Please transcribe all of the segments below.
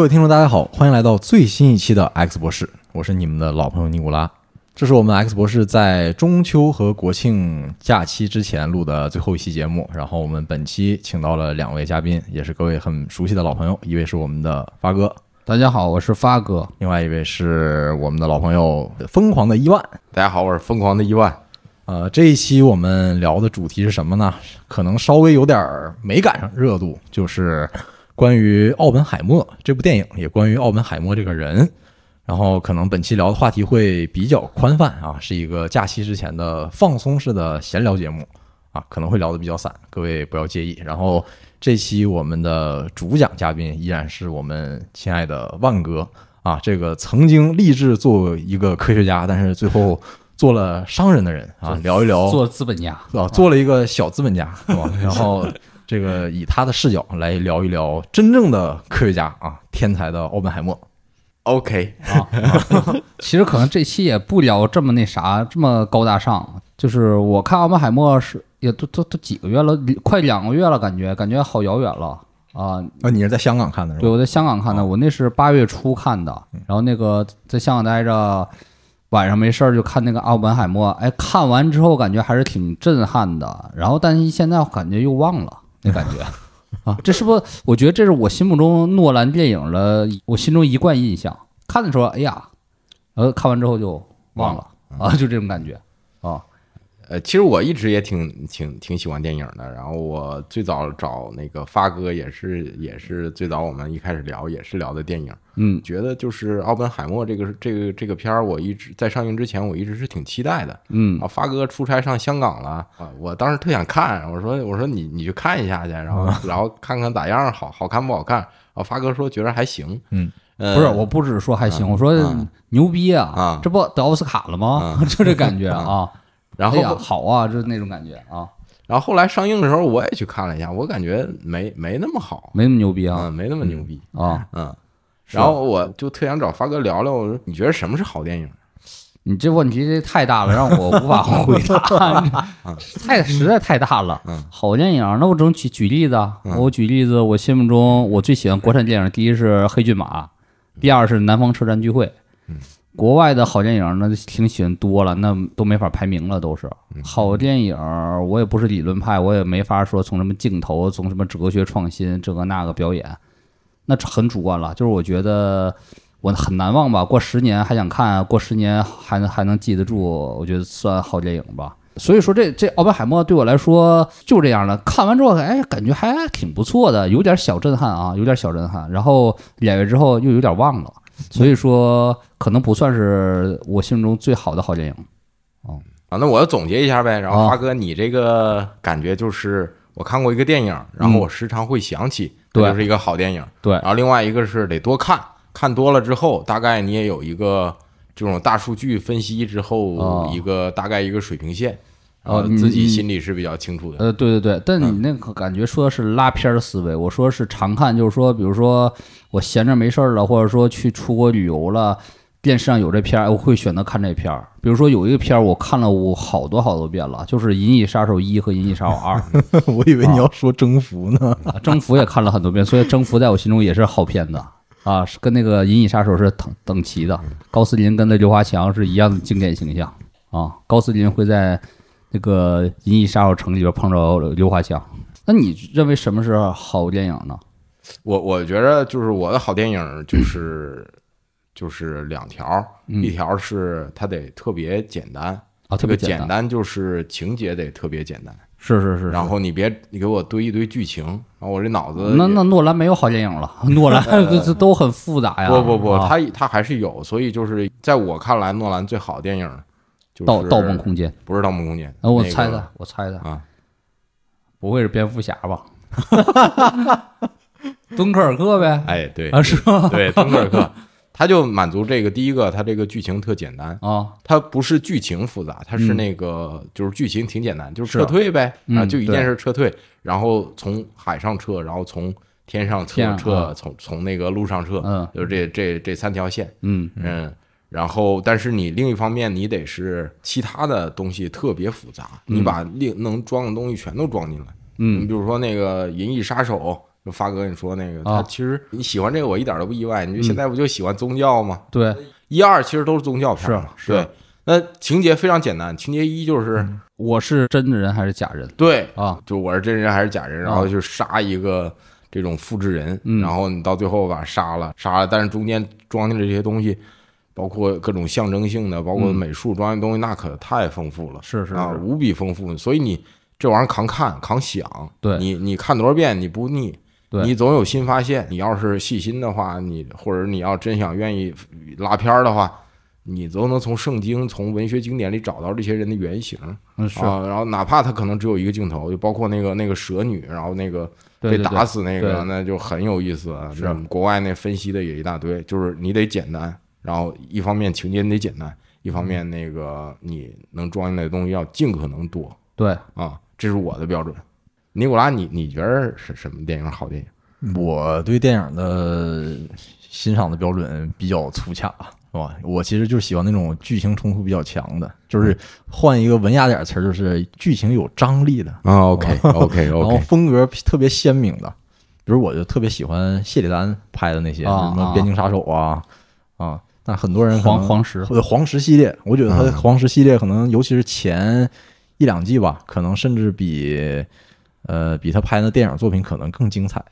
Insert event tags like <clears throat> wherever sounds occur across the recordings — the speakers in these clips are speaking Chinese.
各位听众，大家好，欢迎来到最新一期的 X 博士，我是你们的老朋友尼古拉。这是我们 X 博士在中秋和国庆假期之前录的最后一期节目。然后我们本期请到了两位嘉宾，也是各位很熟悉的老朋友，一位是我们的发哥，大家好，我是发哥。另外一位是我们的老朋友疯狂的伊万。大家好，我是疯狂的伊万。呃，这一期我们聊的主题是什么呢？可能稍微有点儿没赶上热度，就是关于奥本海默这部电影，也关于奥本海默这个人。然后可能本期聊的话题会比较宽泛啊，是一个假期之前的放松式的闲聊节目啊，可能会聊得比较散，各位不要介意。然后这期我们的主讲嘉宾依然是我们亲爱的万哥啊，这个曾经立志做一个科学家，但是最后。做了商人的人啊，聊一聊做资本家啊，做了一个小资本家是吧？然后这个以他的视角来聊一聊真正的科学家啊，天才的奥本海默。OK 啊，<laughs> 其实可能这期也不聊这么那啥，这么高大上。就是我看奥本海默是也都都都几个月了，快两个月了，感觉感觉好遥远了啊。啊，你是在香港看的？是吧？对，我在香港看的，我那是八月初看的，然后那个在香港待着。晚上没事儿就看那个奥本海默，哎，看完之后感觉还是挺震撼的。然后，但是现在感觉又忘了那感觉 <laughs> 啊，这是不是？我觉得这是我心目中诺兰电影的我心中一贯印象。看的时候，哎呀，呃，看完之后就忘了啊，就这种感觉啊。呃，其实我一直也挺挺挺喜欢电影的。然后我最早找那个发哥也是也是最早我们一开始聊也是聊的电影。嗯，觉得就是奥本海默这个这个这个片儿，我一直在上映之前我一直是挺期待的。嗯，啊，发哥出差上香港了啊，我当时特想看，我说我说你你去看一下去，然后 <laughs> 然后看看咋样，好好看不好看？啊，发哥说觉得还行。嗯，不是，我不只是说还行，我说牛逼啊！啊，这不得奥斯卡了吗？<laughs> 就这感觉啊。<laughs> 然后好啊，就是那种感觉啊。然后后来上映的时候，我也去看了一下，我感觉没没那么好，没那么牛逼啊，没那么牛逼啊。嗯。然后我就特想找发哥聊聊，我说你觉得什么是好电影？你这问题太大了，让我无法回答。<laughs> 太实在太大了。好电影，那我只能举举例子。我举例子，我心目中我最喜欢国产电影，第一是《黑骏马》，第二是《南方车站聚会》。国外的好电影那挺喜欢多了，那都没法排名了，都是好电影。我也不是理论派，我也没法说从什么镜头，从什么哲学创新，这个那个表演，那很主观了。就是我觉得我很难忘吧，过十年还想看，过十年还能还能记得住，我觉得算好电影吧。所以说这这奥本海默对我来说就这样的，看完之后哎感觉还挺不错的，有点小震撼啊，有点小震撼。然后两月之后又有点忘了。<laughs> 所以说，可能不算是我心中最好的好电影。哦，啊，那我要总结一下呗。然后，发哥，你这个感觉就是，我看过一个电影，然后我时常会想起，这就是一个好电影。对。然后，另外一个是得多看，看多了之后，大概你也有一个这种大数据分析之后，一个大概一个水平线。哦，自己心里是比较清楚的。呃，对对对，但你那个感觉说的是拉片儿思维，我说是常看，就是说，比如说我闲着没事儿了，或者说去出国旅游了，电视上有这片儿，我会选择看这片儿。比如说有一个片儿，我看了我好多好多遍了，就是《银翼杀手一》和《银翼杀手二》。<laughs> 我以为你要说 <laughs>《征服》呢，《征服》也看了很多遍，所以《征服》在我心中也是好片子啊，是跟那个《银翼杀手》是等等齐的。高斯林跟那刘华强是一样的经典形象啊，高斯林会在。那个《银翼杀手城》里边碰着刘华强，那你认为什么是好电影呢？我我觉得就是我的好电影就是就是两条，一条是它得特别简单啊，特别简单，就是情节得特别简单，是是是。然后你别你给我堆一堆剧情，然后我这脑子那那诺兰没有好电影了，诺兰这都很复杂呀。不不不，他他还是有，所以就是在我看来，诺兰最好的电影。盗盗梦空间不是盗梦空间，我猜的，我猜的啊，不会是蝙蝠侠吧？<laughs> <laughs> 敦刻尔克呗？哎，对啊，是吧？对，敦刻尔克，他就满足这个第一个，他这个剧情特简单啊，他不是剧情复杂，他是那个就是剧情挺简单，就是撤退呗啊，就一件事撤退，然后从海上撤，然后从天上撤，撤从从那个路上撤，嗯，就这这这三条线，嗯嗯。然后，但是你另一方面，你得是其他的东西特别复杂，你把另能装的东西全都装进来。嗯，你比如说那个《银翼杀手》，就发哥你说那个，啊。他其实你喜欢这个我一点都不意外，你就现在不就喜欢宗教吗？对，一二其实都是宗教片嘛，是对。那情节非常简单，情节一就是我是真人还是假人？对，啊？就我是真人还是假人，然啊后就杀一个这种复制人，嗯。然后你到最后把他杀了，杀了，但是中间装进的这些东西，包括各种象征性的，包括嗯美术装进的东西，那可太丰富了，是是啊，无比丰富。所以你这玩意儿扛看扛想，对你你看多少遍你不腻，你总有新发现。你要是细心的话，你或者你要真想愿意拉片儿的话。你都能从圣经、从文学经典里找到这些人的原型，嗯是，啊，然后哪怕他可能只有一个镜头，就包括那个那个蛇女，然后那个被打死那个，对那就很有意思啊。是国外那分析的也一大堆，就是你得简单，然后一方面情节得简单，一方面那个你能装进来的东西要尽可能多对，啊，这是我的标准。尼古拉，你你觉得是什么电影好电影？我对电影的欣赏的标准比较粗浅，是吧？我其实就是喜欢那种剧情冲突比较强的，就是换一个文雅点词儿，就是剧情有张力的，啊，OK <laughs> OK 然后 OK，风格特别鲜明的。比如我就特别喜欢谢里丹拍的那些，什么《边境杀手》啊啊，但很多人黄黄石或者黄石系列，我觉得他的黄石系列可能，尤其是前一两季吧，可能甚至比呃比他拍的电影作品可能更精彩。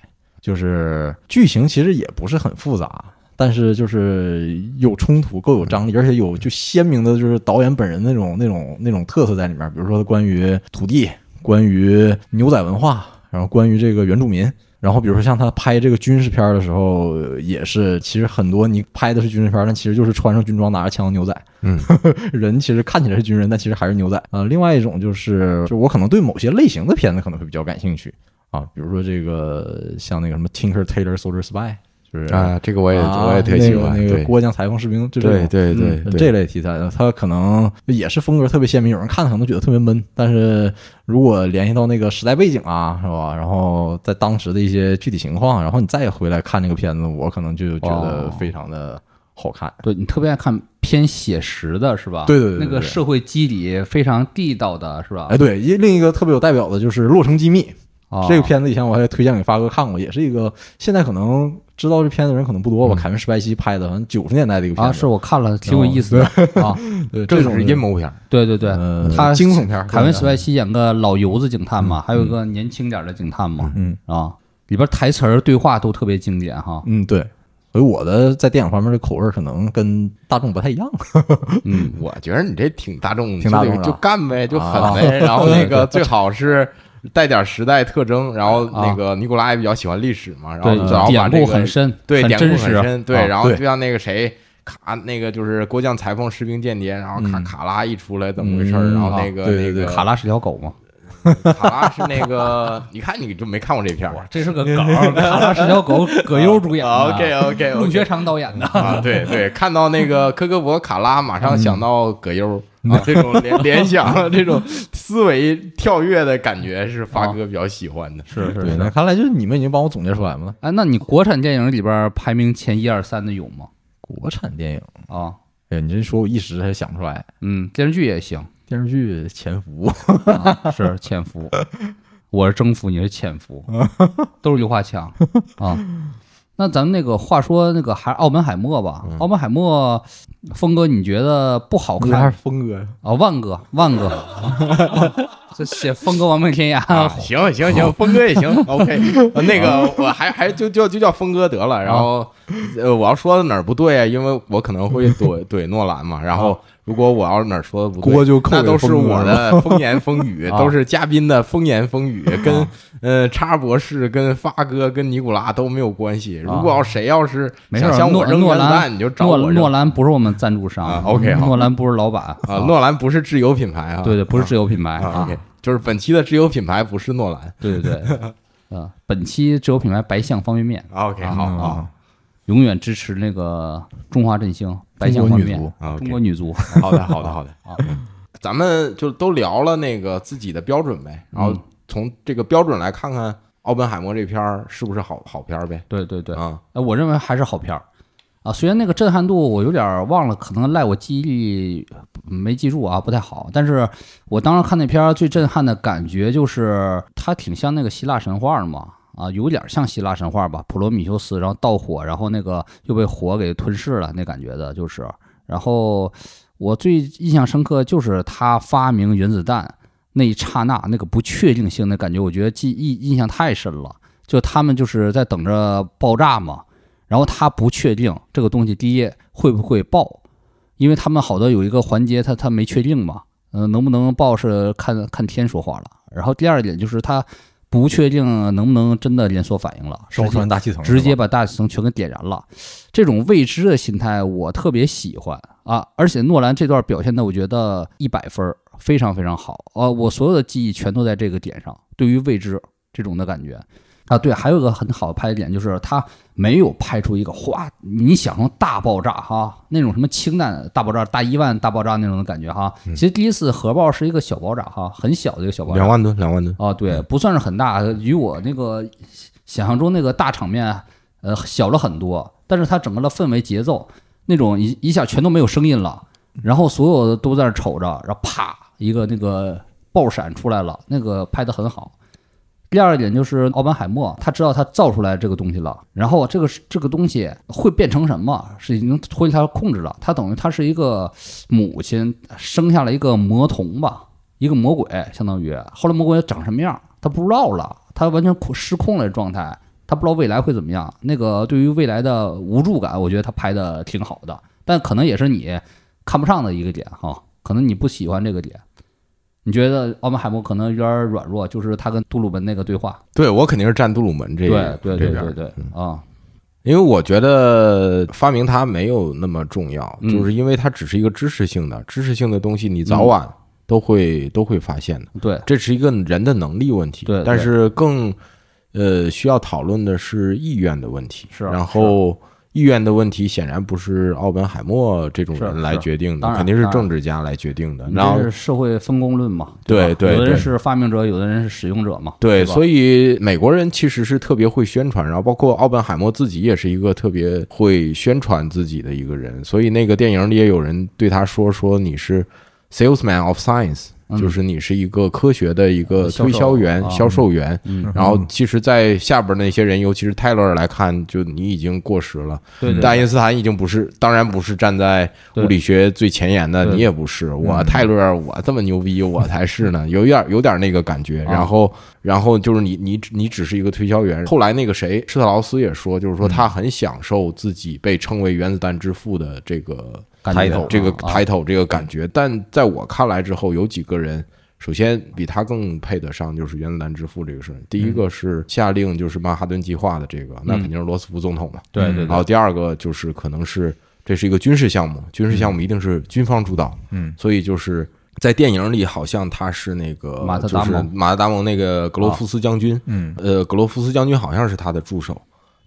就是剧情其实也不是很复杂，但是就是有冲突，够有张力，而且有就鲜明的就是导演本人那种那种那种特色在里面。比如说关于土地，关于牛仔文化，然后关于这个原住民。然后，比如说像他拍这个军事片儿的时候，呃也是，其实很多你拍的是军事片儿，但其实就是穿上军装拿着枪的牛仔，嗯，<laughs> 人其实看起来是军人，但其实还是牛仔。呃，另外一种就是，就我可能对某些类型的片子可能会比较感兴趣。啊，比如说这个像那个什么 Tinker Tailor Soldier Spy，就是啊，这个我也啊我也特喜欢，那个那个郭将裁缝士兵，这对种对对这类题材的，它可能也是风格特别鲜明，有人看可能觉得特别闷，但是如果联系到那个时代背景啊，是吧？然后在当时的一些具体情况，然后你再回来看那个片子，我可能就觉得哦非常的好看。对你特别爱看偏写实的是吧？对对对对那个社会机理非常地道的是吧？哎，对，一另一个特别有代表的就是《洛城机密》啊这个片子，以前我还推荐给发哥看过，也是一个现在可能知道这片子的人可能不多吧。凯文·史派西拍的，好像九十年代的一个片啊，子，是我看了，挺有意思的啊。这种阴谋片儿，对对对，呃他惊悚片，凯文·史派西演个老油子警探嘛，还有一个年轻点的警探嘛，嗯啊，里边台词儿对话都特别经典哈。嗯，对。所以我的在电影方面的口味儿可能跟大众不太一样。嗯，我觉得你这挺大众，挺大众的就干呗，就狠啊呗。然后那个最好是带点时代特征，然后那个尼古拉也比较喜欢历史嘛，然后典这个故很深，对，典故很深，对，然后就像那个谁。卡那个就是郭将裁缝士兵间谍，然后卡嗯卡拉一出来怎么回事然后啊那个那个卡拉是条狗吗？<laughs> 卡拉是那个，你看你就没看过这片儿这是个梗，<laughs> 卡拉是条狗，葛优主演的 <laughs> OK OK 陆学长导演的。啊，对对，看到那个科科博卡拉，马上想到葛优嗯啊，这种联 <laughs> 联想，这种思维跳跃的感觉是发哥比较喜欢的。是是是。那看来就是你们已经帮我总结出来了。哎，那你国产电影里边排名前一二三的有吗？国产电影，啊，哎呀，你这说我一时还想不出来。嗯，电视剧也行，电视剧《潜伏》啊是潜伏，我是征服，你是潜伏，<laughs> 都是刘华强啊。那咱们那个话说那个还是奥本海默吧，澳门海默，峰哥你觉得不好还是看峰哥呀？啊？万哥，万哥，<laughs> 这写峰哥亡命天涯，啊，行行行，峰哥也行，<laughs> OK。呃那个我还还就就就叫峰哥得了。然后，呃，我要说的哪儿不对啊？因为我可能会怼怼诺兰嘛。然后，如果我要是哪儿说的不对，锅就扣那都是我的 <laughs> 风言风语，啊。都是嘉宾的风言风语，跟呃叉博士、跟发哥、跟尼古拉都没有关系。如果要谁要是想向我扔原子弹，兰你就找诺我扔诺兰不是我们赞助商。啊，OK，好。诺兰不是老板。啊。诺兰不是自有品牌啊，对对，不是自有品牌就是本期的自有品牌不是诺兰。对对对，啊，本期自有品牌白象方便面。OK，好嗯。好永远支持那个中华振兴白象方便面，啊中国女足 <laughs> 好的，好的，好的 <laughs> 啊。咱们就都聊了那个自己的标准呗，然后嗯从这个标准来看看奥本海默这片儿是不是好好片儿呗？对对对，啊，呃，我认为还是好片儿啊。虽然那个震撼度我有点儿忘了，可能赖我记忆力没记住啊，不太好。但是我当时看那片儿最震撼的感觉就是它挺像那个希腊神话的嘛啊，有点像希腊神话吧，普罗米修斯，然后盗火，然后那个又被火给吞噬了，那感觉的，就是。然后我最印象深刻就是他发明原子弹那一刹那，那个不确定性的感觉，我觉得记印印象太深了。就他们就是在等着爆炸嘛，然后他不确定这个东西第一会不会爆，因为他们好多有一个环节他他没确定嘛，嗯，能不能爆是看看天说话了。然后第二点就是他不确定能不能真的连锁反应了，烧出来大气层，直接把大气层全给点燃了。这种未知的心态我特别喜欢啊！而且诺兰这段表现的我觉得一百分，非常非常好啊！我所有的记忆全都在这个点上，对于未知这种的感觉。啊，对，还有个很好的拍点，就是他没有拍出一个哗，你想成大爆炸哈，那种什么氢弹大爆炸、大一万大爆炸那种的感觉哈。其实第一次核爆是一个小爆炸哈，很小的一个小爆炸，两万吨，两万吨。啊，对，不算是很大，与我那个想象中那个大场面呃小了很多。但是它整个的氛围节奏，那种一一下全都没有声音了，然后所有的都在那瞅着，然后啪一个那个爆闪出来了，那个拍的很好。第二点就是奥本海默，他知道他造出来这个东西了，然后这个这个东西会变成什么，是已经脱离他控制了。他等于他是一个母亲生下了一个魔童吧，一个魔鬼，相当于后来魔鬼长什么样，他不知道了，他完全失控了状态，他不知道未来会怎么样。那个对于未来的无助感，我觉得他拍的挺好的，但可能也是你看不上的一个点哈，可能你不喜欢这个点。你觉得奥本海默可能有点软弱，就是他跟杜鲁门那个对话。对我肯定是站杜鲁门这边，对对对对对啊，因为我觉得发明它没有那么重要，就是因为它只是一个知识性的、知识性的东西，你早晚都会都会发现的。对，这是一个人的能力问题。对，但是更呃需要讨论的是意愿的问题。是，然后。意愿的问题显然不是奥本海默这种人来决定的，肯定是政治家来决定的。然后社会分工论嘛，对对，有的人是发明者，有的人是使用者嘛。对，所以美国人其实是特别会宣传，然后包括奥本海默自己也是一个特别会宣传自己的一个人。所以那个电影里也有人对他说：“说你是 salesman of science。”就是你是一个科学的一个推销员、销售员，然后其实，在下边那些人，尤其是泰勒尔来看，就你已经过时了。爱因斯坦已经不是，当然不是站在物理学最前沿的，你也不是。我泰勒尔，我这么牛逼，我才是呢，有点有点那个感觉。然后，然后就是你你你只是一个推销员。后来那个谁，施特劳斯也说，就是说他很享受自己被称为原子弹之父的这个。抬头，这个抬头，这个感觉，但在我看来之后，有几个人，首先比他更配得上就是原子弹之父这个事儿。第一个是下令就是曼哈顿计划的这个，那肯定是罗斯福总统嘛。对对。然后第二个就是可能是这是一个军事项目，军事项目一定是军方主导。嗯。所以就是在电影里，好像他是那个马特达蒙，马特达蒙那个格罗夫斯将军。嗯。呃，格罗夫斯将军好像是他的助手。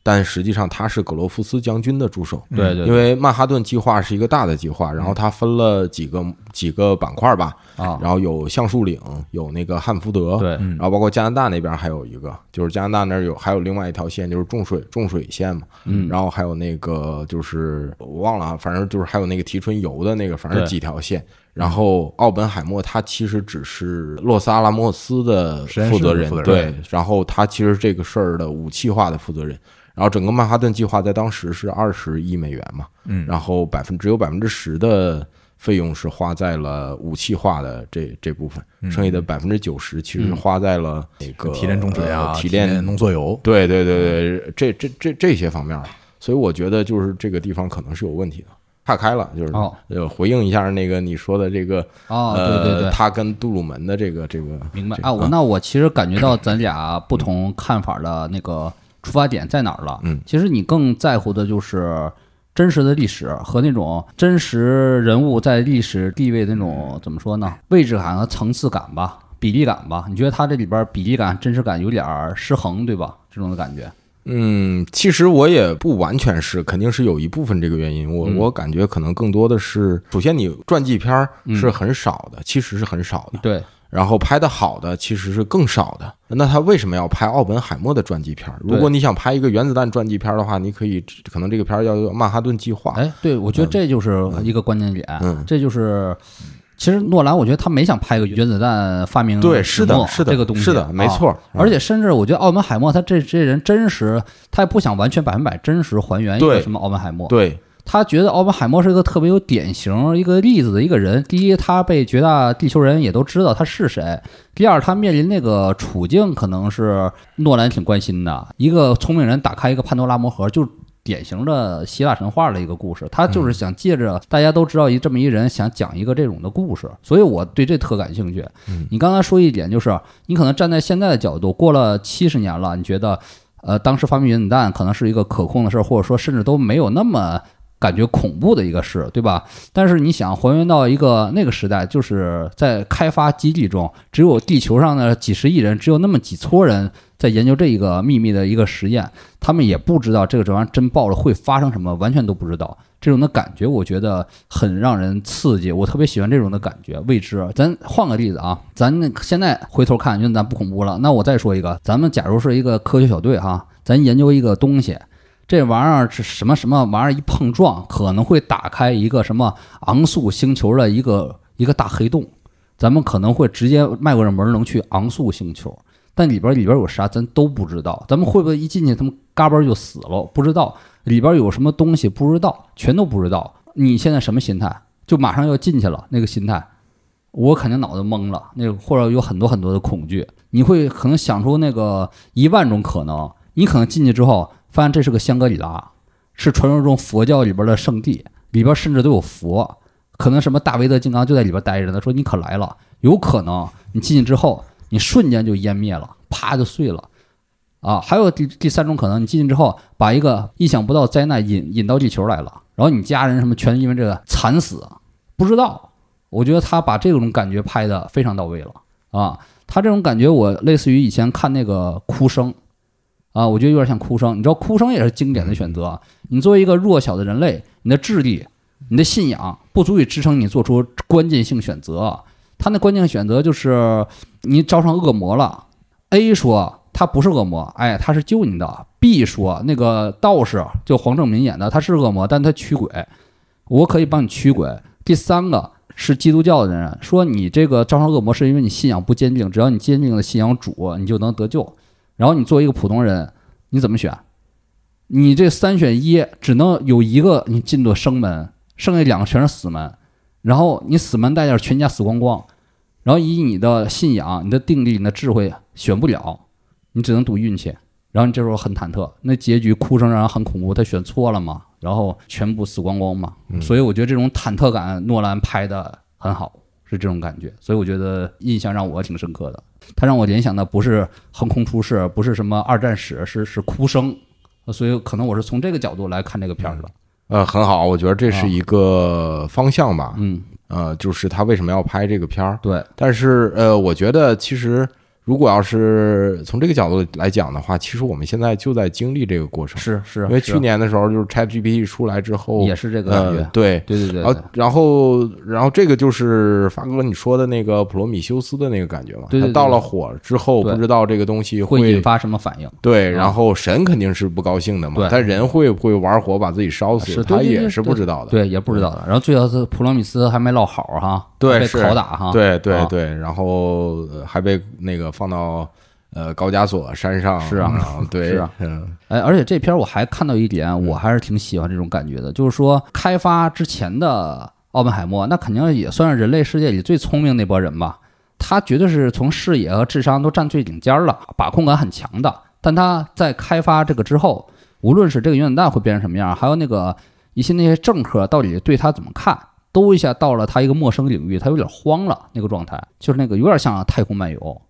但实际上他是格罗夫斯将军的助手，对对，因为曼哈顿计划是一个大的计划，然后他分了几个几个板块吧，啊，然后有橡树岭，有那个汉福德，对，然后包括加拿大那边还有一个，就是加拿大那儿有还有另外一条线，就是重水重水线嘛，嗯，然后还有那个就是我忘了啊，反正就是还有那个提纯油的那个，反正几条线，然后奥本海默他其实只是洛斯阿拉莫斯的负责人，对，然后他其实这个事儿的武器化的负责人。然后整个曼哈顿计划在当时是二十亿美元嘛，嗯，然后百分只有百分之十的费用是花在了武器化的这这部分，剩下的百分之九十其实花在了那个提炼中水啊、提炼浓缩铀，对对对对，这这这这些方面，所以我觉得就是这个地方可能是有问题的，岔开了，就是呃回应一下那个你说的这个哦，对对对，他跟杜鲁门的这个这个明白啊，我那我其实感觉到咱俩不同看法的那个。出发点在哪儿了？嗯，其实你更在乎的就是真实的历史和那种真实人物在历史地位那种怎么说呢？位置感和层次感吧，比例感吧。你觉得他这里边比例感、真实感有点失衡，对吧？这种的感觉。嗯，其实我也不完全是，肯定是有一部分这个原因。我我感觉可能更多的是，首先你传记片是很少的，其实是很少的。对。然后拍的好的其实是更少的，那他为什么要拍奥本海默的传记片？如果你想拍一个原子弹传记片的话，你可以可能这个片儿叫《曼哈顿计划》。哎，对，我觉得这就是一个关键点，嗯这就是其实诺兰，我觉得他没想拍个原子弹发明对，是的，是的，这个东西是的，没错。而且甚至我觉得奥本海默他这这人真实，他也不想完全百分百真实还原一个什么奥本海默。对。他觉得奥本海默是一个特别有典型一个例子的一个人。第一，他被绝大地球人也都知道他是谁；第二，他面临那个处境可能是诺兰挺关心的。一个聪明人打开一个潘多拉魔盒，就是典型的希腊神话的一个故事。他就是想借着大家都知道一这么一人，想讲一个这种的故事。所以我对这特感兴趣。你刚才说一点，就是你可能站在现在的角度，过了七十年了，你觉得，呃，当时发明原子弹可能是一个可控的事儿，或者说甚至都没有那么。感觉恐怖的一个事，对吧？但是你想还原到一个那个时代，就是在开发基地中，只有地球上的几十亿人，只有那么几撮人在研究这一个秘密的一个实验，他们也不知道这个这玩意儿真爆了会发生什么，完全都不知道。这种的感觉，我觉得很让人刺激，我特别喜欢这种的感觉，未知。咱换个例子啊，咱现在回头看，因为咱不恐怖了。那我再说一个，咱们假如是一个科学小队哈，咱研究一个东西。这玩意儿是什么什么玩意儿？一碰撞可能会打开一个什么昂速星球的一个一个大黑洞，咱们可能会直接迈过这门能去昂速星球，但里边里边有啥咱都不知道。咱们会不会一进去他们嘎嘣就死了？不知道里边有什么东西，不知道，全都不知道。你现在什么心态？就马上要进去了那个心态，我肯定脑子懵了。那个或者有很多很多的恐惧，你会可能想出那个一万种可能。你可能进去之后。发现这是个香格里拉，是传说中佛教里边的圣地，里边甚至都有佛，可能什么大威德金刚就在里边待着呢。说你可来了，有可能你进去之后，你瞬间就湮灭了，啪就碎了，啊，还有第第三种可能，你进去之后把一个意想不到灾难引引到地球来了，然后你家人什么全因为这个惨死，不知道。我觉得他把这种感觉拍的非常到位了啊，他这种感觉我类似于以前看那个哭声。啊，我觉得有点像哭声。你知道，哭声也是经典的选择。你作为一个弱小的人类，你的智力、你的信仰不足以支撑你做出关键性选择。他那关键选择就是你招上恶魔了。A 说他不是恶魔，哎，他是救你的。B 说那个道士就黄正民演的，他是恶魔，但他驱鬼，我可以帮你驱鬼。第三个是基督教的人说你这个招上恶魔是因为你信仰不坚定，只要你坚定的信仰主，你就能得救。然后你作为一个普通人，你怎么选？你这三选一，只能有一个你进的生门，剩下两个全是死门。然后你死门代价全家死光光。然后以你的信仰、你的定力、你的智慧，选不了，你只能赌运气。然后你这时候很忐忑，那结局哭声让人很恐怖。他选错了嘛？然后全部死光光嘛？所以我觉得这种忐忑感，诺兰拍的很好，是这种感觉。所以我觉得印象让我挺深刻的。他让我联想的不是横空出世，不是什么二战史，是是哭声，所以可能我是从这个角度来看这个片儿的。呃，很好，我觉得这是一个方向吧。嗯，呃，就是他为什么要拍这个片儿？对，但是呃，我觉得其实。如果要是从这个角度来讲的话，其实我们现在就在经历这个过程。是是，因为去年的时候，就是 ChatGPT 出来之后，也是这个感觉。对对对对。然后然后然后这个就是发哥你说的那个普罗米修斯的那个感觉嘛？对对。到了火之后，不知道这个东西会引发什么反应？对，然后神肯定是不高兴的嘛。对。但人会不会玩火把自己烧死？他也是不知道的。对，也不知道的。然后最后是普罗米斯还没落好哈，对，被拷打哈。对对对，然后还被那个放到。呃，高加索山上是啊，<laughs> 对，是啊，哎，而且这片我还看到一点，我还是挺喜欢这种感觉的，就是说开发之前的奥本海默，那肯定也算是人类世界里最聪明那波人吧，他绝对是从视野和智商都占最顶尖了，把控感很强的。但他在开发这个之后，无论是这个原子弹会变成什么样，还有那个一些那些政客到底对他怎么看，都一下到了他一个陌生领域，他有点慌了那个状态，就是那个有点像太空漫游。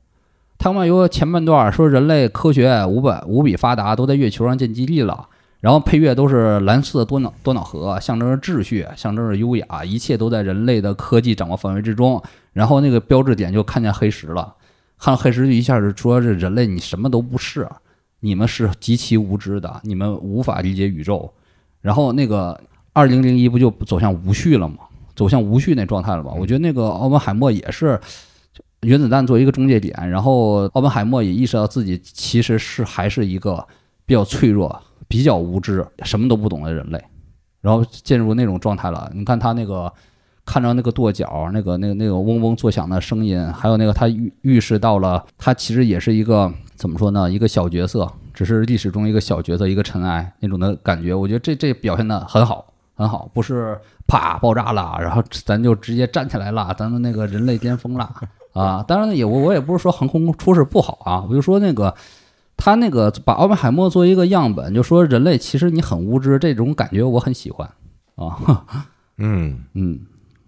太空漫游前半段说人类科学无百无比发达，都在月球上建基地了。然后配乐都是蓝色多瑙多瑙河，象征着秩序，象征着优雅，一切都在人类的科技掌握范围之中。然后那个标志点就看见黑石了，看黑石就一下就说这人类你什么都不是，你们是极其无知的，你们无法理解宇宙。然后那个二零零一不就走向无序了吗？走向无序那状态了吧？我觉得那个奥本海默也是。原子弹作为一个中介点，然后奥本海默也意识到自己其实是还是一个比较脆弱、比较无知、什么都不懂的人类，然后进入那种状态了。你看他那个看着那个跺脚，那个那个那个嗡嗡作响的声音，还有那个他预预示到了，他其实也是一个怎么说呢？一个小角色，只是历史中一个小角色，一个尘埃那种的感觉。我觉得这这表现的很好，很好，不是啪爆炸了，然后咱就直接站起来了，咱们那个人类巅峰了 <laughs> 啊！当然也我我也不是说横空出世不好啊，我就说那个。他那个把奥本海默作为一个样本，就说人类其实你很无知，这种感觉我很喜欢啊。<laughs> 嗯嗯，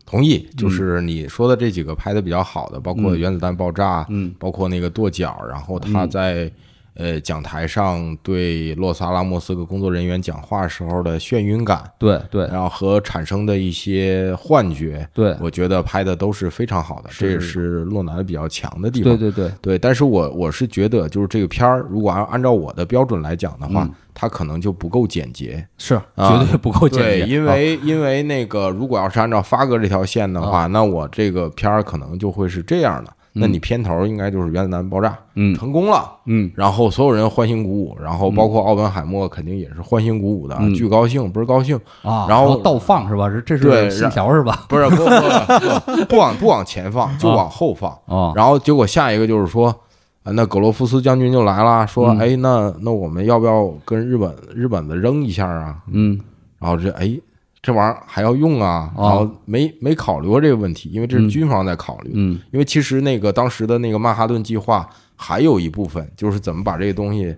同意，就是你说的这几个拍的比较好的，包括原子弹爆炸，嗯，包括那个跺脚，然后他在呃讲台上对洛斯阿拉莫斯的工作人员讲话时候的眩晕感，对对，然后和产生的一些幻觉，对，我觉得拍的都是非常好的，这也是洛南比较强的地方。对对对对，但是我我是觉得，就是这个片儿，如果按按照我的标准来讲的话。嗯它可能就不够简洁，是绝对不够简洁。对，因为因为那个，如果要是按照发哥这条线的话，那我这个片儿可能就会是这样的。那你片头应该就是原子弹爆炸，嗯，成功了，嗯，然后所有人欢欣鼓舞，然后包括奥本海默肯定也是欢欣鼓舞的，巨高兴，不是高兴啊。然后倒放是吧？这是信条是吧？不是，不不不 <laughs> 往不往前放，就往后放啊。然后结果下一个就是说。啊，那格罗夫斯将军就来了，说：“哎，那那我们要不要跟日本日本的扔一下啊？”嗯，然后这哎，这玩意儿还要用啊？然后没没考虑过这个问题，因为这是军方在考虑。嗯，因为其实那个当时的那个曼哈顿计划还有一部分就是怎么把这个东西，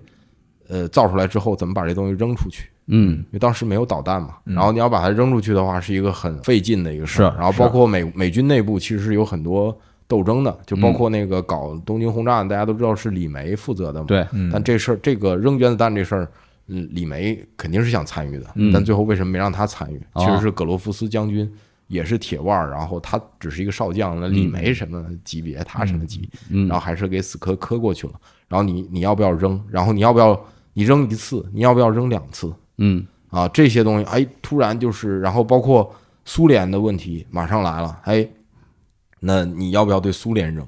呃，造出来之后怎么把这东西扔出去。嗯，因为当时没有导弹嘛，然后你要把它扔出去的话，是一个很费劲的一个事儿。然后包括美美军内部其实有很多。斗争的，就包括那个搞东京轰炸，大家都知道是李梅负责的嘛。对，但这事儿，这个扔原子弹这事儿，嗯，李梅肯定是想参与的，但最后为什么没让他参与？其实是格罗夫斯将军也是铁腕儿，然后他只是一个少将，那李梅什么级别，他什么级，然后还是给死磕磕过去了。然后你你要不要扔？然后你要不要你扔一次？你要不要扔两次？嗯，啊，这些东西，哎，突然就是，然后包括苏联的问题马上来了，哎。那你要不要对苏联扔？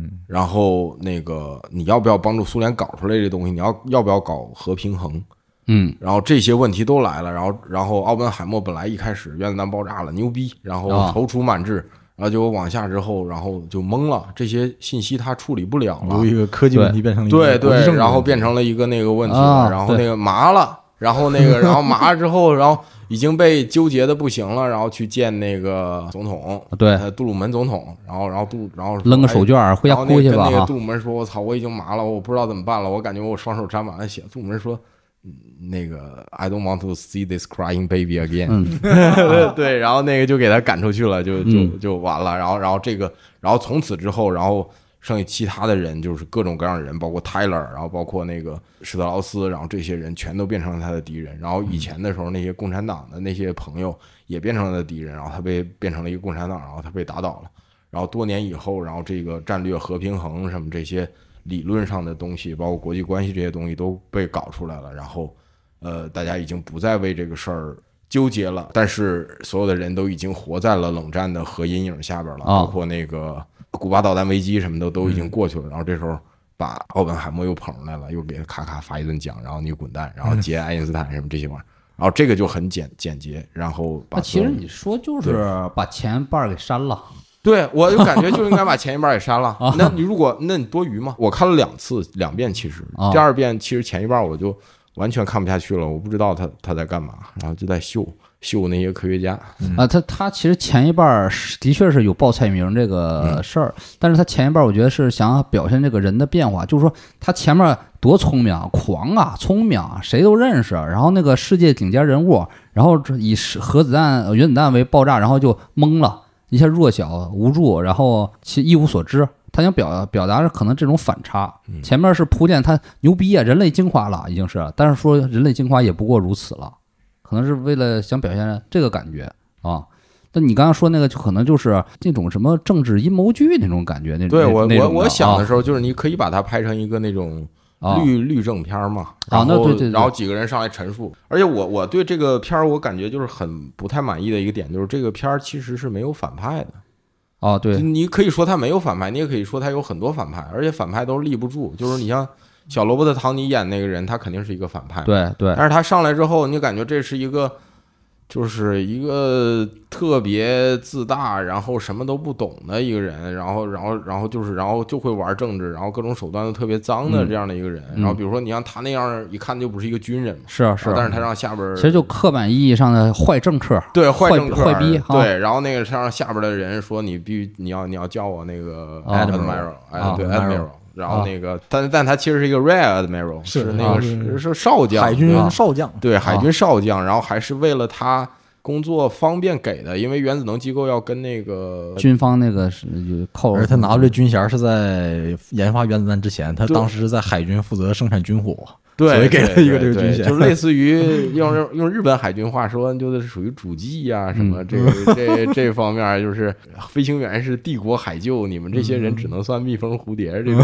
嗯，然后那个你要不要帮助苏联搞出来这东西？你要要不要搞核平衡？嗯，然后这些问题都来了，然后然后奥本海默本来一开始原子弹爆炸了，牛逼，然后踌躇满志，然后结果往下之后，然后就懵了，这些信息他处理不了了，由一个科技问题变成了对对，然后变成了一个那个问题了，然后那个麻了，然后那个然后麻了之后，然后。已经被纠结的不行了，然后去见那个总统，对，杜鲁门总统，然后，然后杜，然后扔个手绢儿回家哭去吧。那个杜鲁门说：“我操，我已经麻了，我不知道怎么办了，我感觉我双手沾满了血。”杜鲁门说：“那个，I don't want to see this crying baby again。<laughs> <laughs> ”对，然后那个就给他赶出去了，就就就完了。然后，然后这个，然后从此之后，然后。剩下其他的人就是各种各样的人，包括 Tyler，然后包括那个施特劳斯，然后这些人全都变成了他的敌人。然后以前的时候，那些共产党的那些朋友也变成了他的敌人，然后他被变成了一个共产党，然后他被打倒了。然后多年以后，然后这个战略和平衡什么这些理论上的东西，包括国际关系这些东西都被搞出来了。然后，呃，大家已经不再为这个事儿纠结了。但是所有的人都已经活在了冷战的核阴影下边了，包括那个。古巴导弹危机什么的都已经过去了，然后这时候把奥本海默又捧出来了，又给他咔咔发一顿奖，然后你滚蛋，然后接爱因斯坦什么这些玩意儿，然后这个就很简简洁，然后把其实你说就是把前半给删了，对我就感觉就应该把前一半给删了。<laughs> 那你如果那你多余吗？我看了两次两遍，其实第二遍其实前一半我就完全看不下去了，我不知道他他在干嘛，然后就在秀。秀那些科学家啊，他他其实前一半是的确是有报菜名这个事儿，但是他前一半我觉得是想表现这个人的变化，就是说他前面多聪明啊、狂啊、聪明啊，谁都认识，然后那个世界顶尖人物，然后以核子弹、原子弹为爆炸，然后就懵了，一下弱小无助，然后其一无所知。他想表表达是可能这种反差，前面是铺垫他牛逼啊，人类进化了已经是，但是说人类进化也不过如此了。可能是为了想表现这个感觉啊，但你刚刚说那个就可能就是那种什么政治阴谋剧那种感觉，那种对我我我想的时候就是你可以把它拍成一个那种律律政片嘛，啊，那对对，然后几个人上来陈述，而且我我对这个片儿我感觉就是很不太满意的一个点就是这个片儿其实是没有反派的，啊，对，你可以说他没有反派，你也可以说他有很多反派，而且反派都是立不住，就是你像。小罗伯特·唐尼演那个人，他肯定是一个反派，对对。但是他上来之后，你感觉这是一个就是一个特别自大，然后什么都不懂的一个人，然后，然后，然后就是，然后就会玩政治，然后各种手段都特别脏的嗯这样的一个人。嗯然后比如说，你像他那样，一看就不是一个军人嘛，是啊是啊，但是他让下边儿其实就刻板意义上的坏政客，对坏政客坏逼哈对，然后那个他让下边的人说你必须你要你要叫我那个啊 admiral，哎啊对 admiral admiral，然后那个但但他其实是一个 rear admiral，是那个啊是是少将，海军啊少将，对海军少将，然后还是为了他工作方便给的，因为原子能机构要跟那个军方那个是有扣，而他拿到这军衔是在研发原子弹之前，他当时在海军负责生产军火，对，给了一个这个军衔就是类似于 <laughs> 用用用日本海军话说，就是属于主机呀、什么嗯这个这这方面，就是飞行员是帝国海救，你们这些人只能算蜜蜂蝴蝶这种。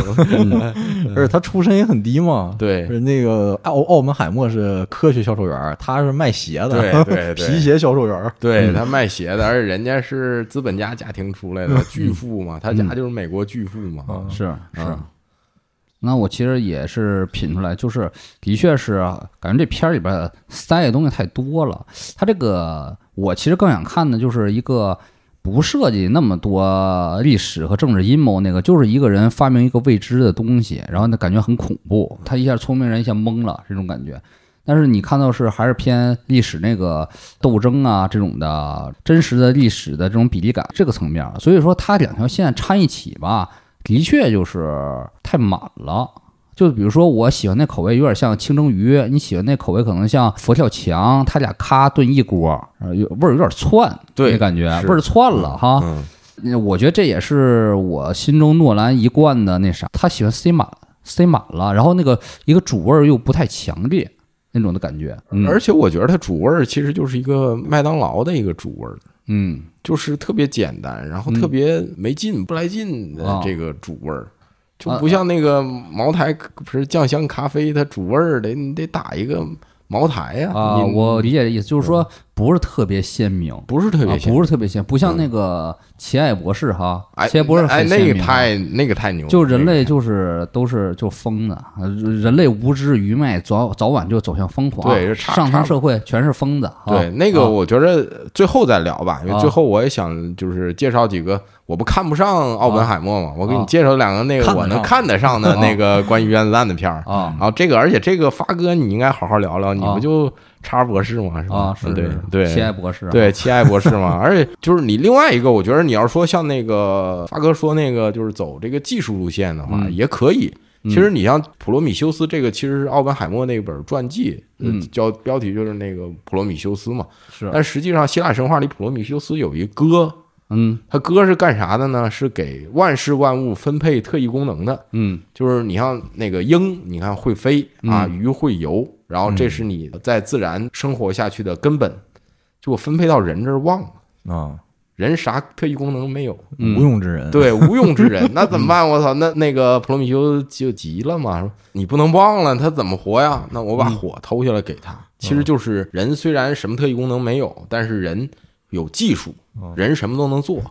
而且他出身也很低嘛。<laughs> 对是那个奥奥本海默是科学销售员，他是卖鞋的，对对对 <laughs> 皮鞋销售员。对他卖鞋的，而且人家是资本家家庭出来的巨富嘛，他家就是美国巨富嘛。嗯是是嗯。那我其实也是品出来，就是的确是感觉这片儿里边塞的东西太多了。它这个我其实更想看的就是一个不涉及那么多历史和政治阴谋，那个就是一个人发明一个未知的东西，然后呢感觉很恐怖，他一下聪明人一下懵了这种感觉。但是你看到是还是偏历史那个斗争啊这种的真实的历史的这种比例感这个层面，所以说它两条线掺一起吧，的确就是太满了。就比如说我喜欢那口味有点像清蒸鱼，你喜欢那口味可能像佛跳墙，他俩咔炖一锅，味儿有点窜，对那感觉味儿窜了哈。嗯，我觉得这也是我心中诺兰一贯的那啥，他喜欢塞满塞满了，然后那个一个主味儿又不太强烈那种的感觉。嗯，而且我觉得它主味儿其实就是一个麦当劳的一个主味儿。嗯。就是特别简单，然后特别没劲、不来劲的啊。这个主味儿，就不像那个茅台不是酱香咖啡，它主味儿得你得打一个茅台呀啊，你我理解的意思就是说不是特别鲜明，不是特别啊鲜不是特别鲜，不像那个奇爱博士哈，哎奇爱博士哎那个太那个太牛了，就人类那个就是都是就疯的，呃人类无知愚昧，早早晚就走向疯狂。对上层社会全是疯子。啊。对那个啊。我觉得最后再聊吧，因为啊。最后我也想就是介绍几个我不看不上奥本海默嘛，我给你啊介绍两个那个我能看得上的那个关于原子弹的片儿。啊。然后这个，而且这个发哥你应该好好聊聊，你啊。不就查博士嘛？是吧？啊，是对是对，奇爱博士啊，对，奇爱博士嘛，而且就是你另外一个，我觉得你要说像那个发哥说那个，就是走这个技术路线的话，嗯也可以。嗯其实你像普罗米修斯这个，其实是奥本海默那本传记，呃嗯叫标题就是那个普罗米修斯嘛。是，但实际上，希腊神话里普罗米修斯有一歌，嗯他哥是干啥的呢？是给万事万物分配特异功能的。嗯就是你像那个鹰，你看会飞啊，嗯鱼会游，然后这是你在自然生活下去的根本。就我分配到人这儿忘了，啊，人啥特异功能没有，嗯无用之人。对，无用之人，<laughs> 那怎么办？我操，那那个普罗米修就急了嘛，说你不能忘了他怎么活呀？那我把火偷下来给他。其实就是人虽然什么特异功能没有，但是人有技术，人什么都能做，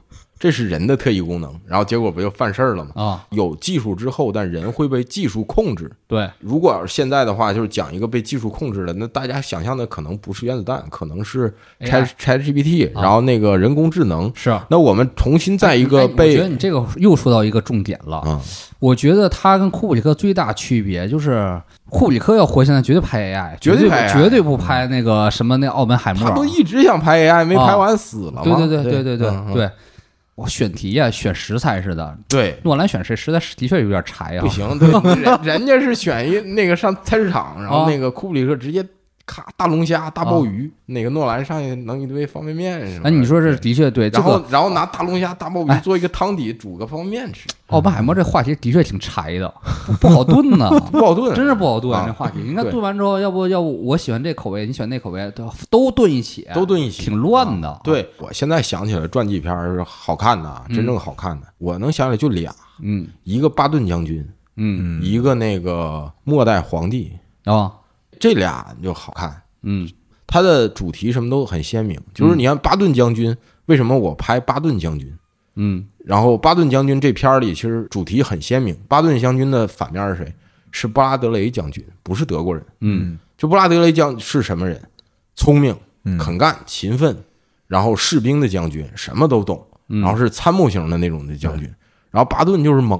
这是人的特异功能。然后结果不就犯事儿了吗？啊，有技术之后，但人会被技术控制。对，如果要是现在的话，就是讲一个被技术控制的，那大家想象的可能不是原子弹，可能是 Chat AI Chat GPT，啊然后那个人工智能。是啊。那我们重新在一哎个我觉得你这个又说到一个重点了。啊，我觉得他跟库布里克最大区别就是，库布里克要活现在绝对拍 AI，绝对绝对拍 AI 绝对不拍那个什么那奥本海默。他不一直想拍 AI，没拍完死了吗？对对对对对对，我选题呀、选食材似的。对，诺兰选谁实在是的确有点柴啊。不行，对，人人家是选一那个上菜市场，然后啊那个库布里克直接咔大龙虾、大鲍鱼，那个诺兰上去弄一堆方便面什么的。哎，你说这的确对，然后个然后拿大龙虾、大鲍鱼哎做一个汤底，煮个方便面吃，奥本海默这话题的确挺柴的，不不好炖呢。<laughs> 不好炖，真是不好炖啊这话题。<laughs> 你看炖完之后，要不要不我喜欢这口味，你喜欢那口味，都都炖一起，都炖一起，挺乱的。啊对我现在想起来传记片是好看的，啊，真正好看的，我能想起来就俩，嗯一个巴顿将军，嗯一个那个末代皇帝，啊这俩就好看。嗯它的主题什么都很鲜明，就是你看巴顿将军，为什么我拍巴顿将军？嗯然后巴顿将军这片儿里其实主题很鲜明，巴顿将军的反面是谁？是布拉德雷将军，不是德国人。嗯就布拉德雷将是什么人？聪明，嗯肯干、勤奋，然后士兵的将军，什么都懂，嗯然后是参谋型的那种的将军。然后巴顿就是猛，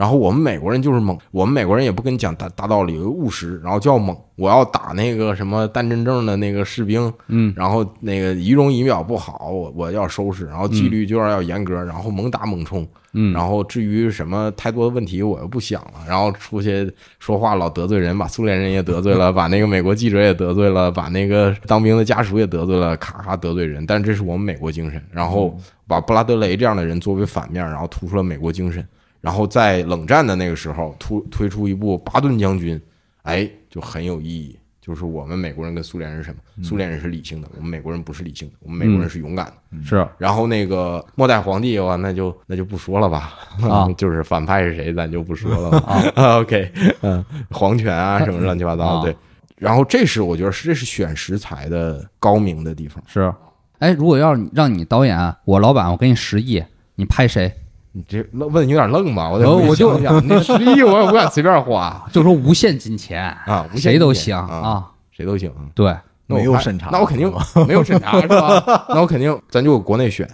然后我们美国人就是猛，我们美国人也不跟你讲大大道理，务实，然后就要猛。我要打那个什么单真正的那个士兵，嗯然后那个仪容仪表不好，我我要收拾，然后纪律就要要严格，然后猛打猛冲。嗯，然后至于什么太多的问题，我又不想了。然后出去说话老得罪人，把苏联人也得罪了，<laughs> 把那个美国记者也得罪了，把那个当兵的家属也得罪了，咔咔得罪人。但这是我们美国精神。然后把布拉德雷这样的人作为反面，然后突出了美国精神。然后在冷战的那个时候突推出一部巴顿将军，哎，就很有意义。就是我们美国人跟苏联人是什么？苏联人是理性的，我们美国人不是理性的，我们美国人是勇敢的。是然后那个末代皇帝的话，那就那就不说了吧，啊 <laughs> 就是反派是谁，咱就不说了吧。<laughs> 啊，<laughs> OK，嗯，皇权啊什么乱七八糟啊的，对。然后这是我觉得是这是选食材的高明的地方。是，哎，如果要是让你导演，我老板，我给你十亿，你拍谁？你这愣问有点愣吧？我我就想想，那十亿我也不敢随便花 <laughs> 就说无限金钱，啊，无限谁都行啊，啊。谁都行。对，没有那我拍审查那我肯定没有审查是吧？那我肯定咱就国内选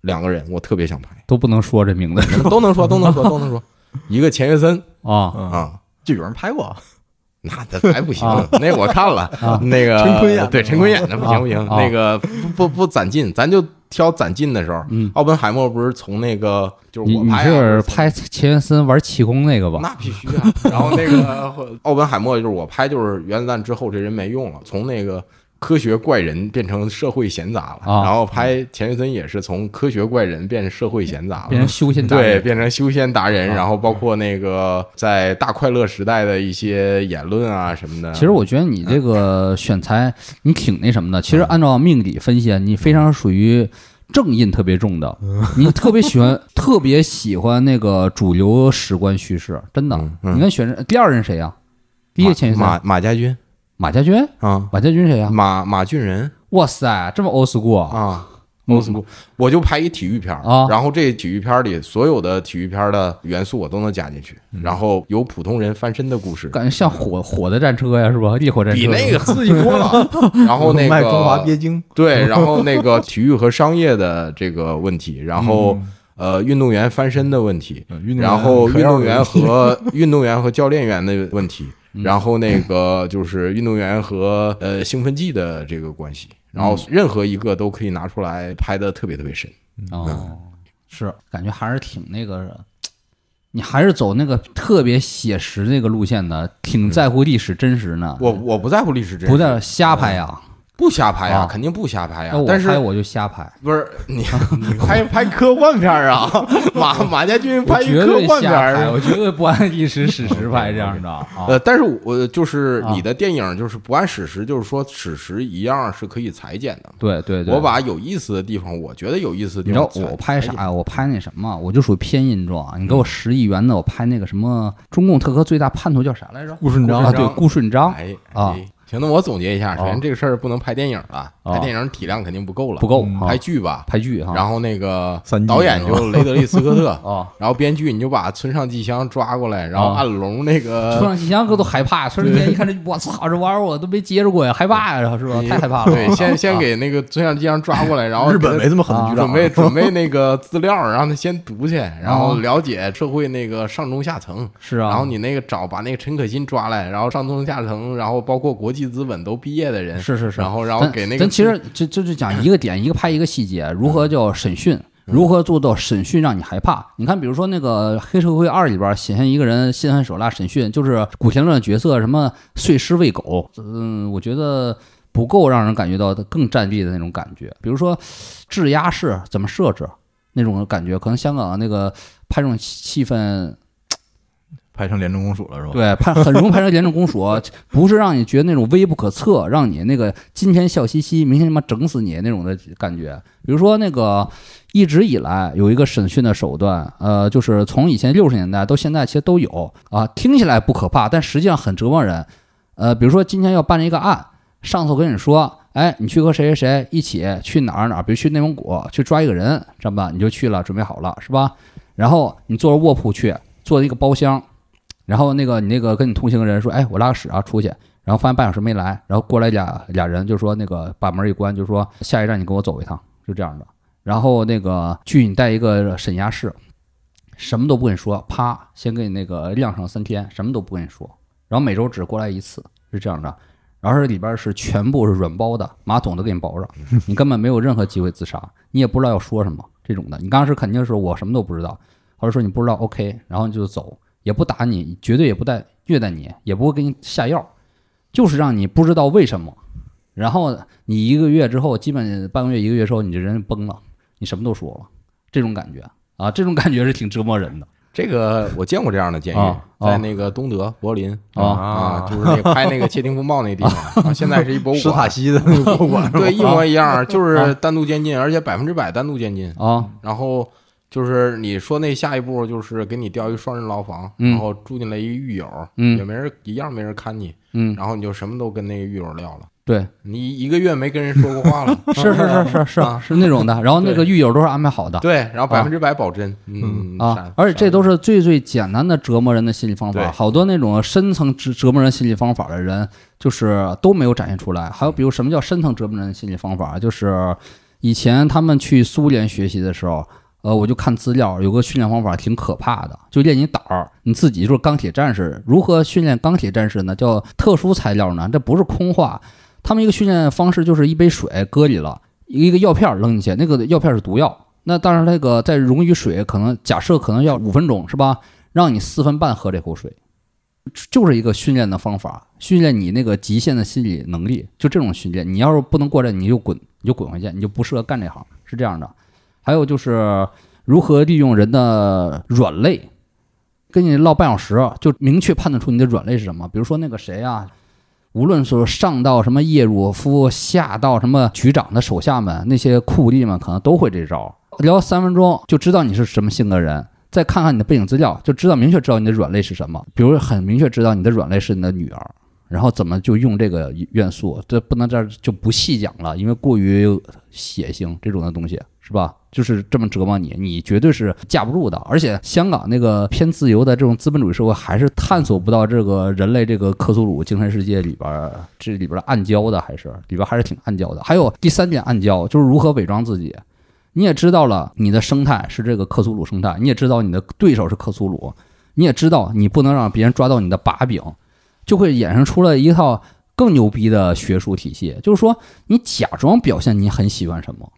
两个人，我特别想拍，都不能说这名字都能说，都能说，都能说。一个钱学森啊嗯，啊，就有人拍过，<laughs> 那这还不行啊，那我看了啊，那个陈坤演的对陈坤演的不行不行，啊那个不不不攒劲，咱就挑攒劲的时候。嗯，奥本海默不是从那个就是我拍拍钱学森玩气功那个吧？那必须啊。然后那个 <laughs> 奥本海默就是我拍，就是原子弹之后这人没用了，从那个科学怪人变成社会闲杂了。啊然后拍钱学森也是从科学怪人变成社会闲杂了，变成修仙大对，变成修仙达人，啊然后包括那个在大快乐时代的一些言论啊什么的。其实我觉得你这个选材你挺那什么的。其实按照命理分析，你非常属于正印特别重的，你特别喜欢 <laughs> 特别喜欢那个主流史观叙事，真的嗯。嗯你看选人第二人谁呀？第一个钱学森，马马家军马家军，啊，马家军谁呀？马马俊仁。哇塞，这么 old school 啊！old school，我就拍一体育片儿啊。然后这体育片儿里所有的体育片儿的元素我都能加进去，然后有普通人翻身的故事，感觉像火火的战车呀，是吧？<laughs> 烈火战车。比那个刺激多了。<laughs> 然后那卖中华个鳖精，对，然后那个体育和商业的这个问题，<laughs> 然后呃运动员翻身的问题，嗯运动员然后运动员和运动员和教练员的问题，然后那个就是运动员和 <laughs> 呃兴奋剂的这个关系，然后任何一个都可以拿出来拍的特别特别深。哦，是。感觉还是挺那个，<tsk> 你还是走那个特别写实那个路线的，挺在乎历史真实呢。我我不在乎历史真实，不在瞎拍呀，不瞎拍呀啊，肯定不瞎拍呀那我。但是拍我就瞎拍，不是你 <laughs> 你拍拍科幻片儿啊？<laughs> 马马家军拍科幻片儿，我绝对不按历史史实拍这样的啊。呃，但是我就是啊你的电影就是不按史实，就是说史实一样是可以裁剪的。对对对，我把有意思的地方，我觉得有意思的地方你知道我拍啥呀？我拍那什么，我就属于偏印状。你给我十亿元的，我拍那个什么中共特科最大叛徒叫啥来着？顾顺章啊，对，顾顺章哎啊哎行，那我总结一下，首啊先这个事儿不能拍电影了，啊拍电影体量肯定不够了，不够拍啊，剧吧。拍剧哈。然后那个导演就雷德利·斯科特，<laughs> 啊，然后编剧你就把村上纪香抓过来，然后啊按龙那个 <laughs> 村上纪香哥都害怕，村上纪香一看这，我操，这玩意儿我都没接触过呀，害怕呀，是吧？太害怕了。对，先 <laughs> 先啊给那个村上纪香抓过来，然后日本没这么狠的局长准备准备那个资料，让他先读去，然后啊了解社会那个上中下层。是啊，然后你那个找把那个陈可辛抓来，然后上中下层，然后包括国际资本都毕业的人，是是是，然后然后咱给那个咱其实就就就讲一个点，一个拍一个细节，如何叫审讯，嗯如何做到审讯让你害怕？你看，比如说那个《黑社会二》里边显现一个人心狠手辣审讯，就是古天乐的角色什么碎尸喂狗，嗯，我觉得不够让人感觉到更站立的那种感觉。比如说质押式怎么设置那种感觉，可能香港那个拍这种气氛拍成廉政公署了是吧？对，拍很容易拍成廉政公署，不是让你觉得那种微不可测，让你那个今天笑嘻嘻，明天他妈整死你那种的感觉。比如说那个一直以来有一个审讯的手段，呃，就是从以前六十年代到现在其实都有啊，听起来不可怕，但实际上很折磨人。呃，比如说今天要办一个案，上头跟你说，哎，你去和谁谁谁一起去哪儿哪儿，比如去内蒙古去抓一个人，知道吧？你就去了，准备好了是吧？然后你坐着卧铺去，坐一个包厢。然后那个你那个跟你同行的人说，哎，我拉个屎啊，出去。然后发现半小时没来，然后过来俩俩人就说那个把门一关，就说下一站你跟我走一趟，就这样的。然后那个去你带一个审押室，什么都不跟你说，啪，先给你那个晾上三天，什么都不跟你说。然后每周只过来一次，是这样的。然后这里边是全部是软包的，马桶都给你包着，你根本没有任何机会自杀，你也不知道要说什么这种的。你刚开始肯定是我什么都不知道，或者说你不知道，OK，然后你就走，也不打你，绝对也不带虐待你，也不会给你下药，就是让你不知道为什么。然后你一个月之后，基本半个月一个月之后，你这人崩了，你什么都说了，这种感觉。啊，这种感觉是挺折磨人的。这个我见过这样的监狱在那个东德柏林啊啊，就是那个拍那个《窃听风暴》那地方，<laughs> 啊现在是一博物史塔馆，西的那个博物馆，对，一模一样，就是啊。单独监禁，而且百分之百单独监禁。啊，然后就是你说那下一步就是给你调一个双人牢房，嗯。然后住进来一个狱友，嗯。也没人一样没人看你，嗯，然后你就什么都跟那个狱友聊了，对，你一个月没跟人说过话了，<laughs> 是是是是是 <laughs> 啊是那种的。然后那个狱友都是安排好的。对，然后百分之百保真，嗯啊，而且这都是最最简单的折磨人的心理方法。好多那种深层折折磨人心理方法的人，就是都没有展现出来。还有比如什么叫深层折磨人的心理方法，就是以前他们去苏联学习的时候。呃，我就看资料，有个训练方法挺可怕的，就练你胆儿，你自己就是钢铁战士。如何训练钢铁战士呢？叫特殊材料呢？这不是空话。他们一个训练方式就是一杯水搁里了，一个药片扔进去，那个药片是毒药。那当然，那个再溶于水，可能假设可能要五分钟，是吧？让你四分半喝这口水，就是一个训练的方法，训练你那个极限的心理能力，就这种训练。你要是不能过来，你就滚，你就滚回去，你就不适合干这行，是这样的。还有就是如何利用人的软肋，跟你唠半小时，就明确判断出你的软肋是什么。比如说那个谁啊，无论是上到什么叶若夫，下到什么局长的手下们，那些酷吏们可能都会这招。聊三分钟就知道你是什么性格人，再看看你的背景资料，就知道明确知道你的软肋是什么。比如很明确知道你的软肋是你的女儿，然后怎么就用这个元素，这不能这儿就不细讲了，因为过于血腥这种的东西是吧？就是这么折磨你，你绝对是架不住的。而且香港那个偏自由的这种资本主义社会，还是探索不到这个人类这个克苏鲁精神世界里边这里边的暗礁的，还是里边还是挺暗礁的。还有第三点暗礁就是如何伪装自己。你也知道了，你的生态是这个克苏鲁生态，你也知道你的对手是克苏鲁，你也知道你不能让别人抓到你的把柄，就会衍生出了一套更牛逼的学术体系，就是说你假装表现你很喜欢什么，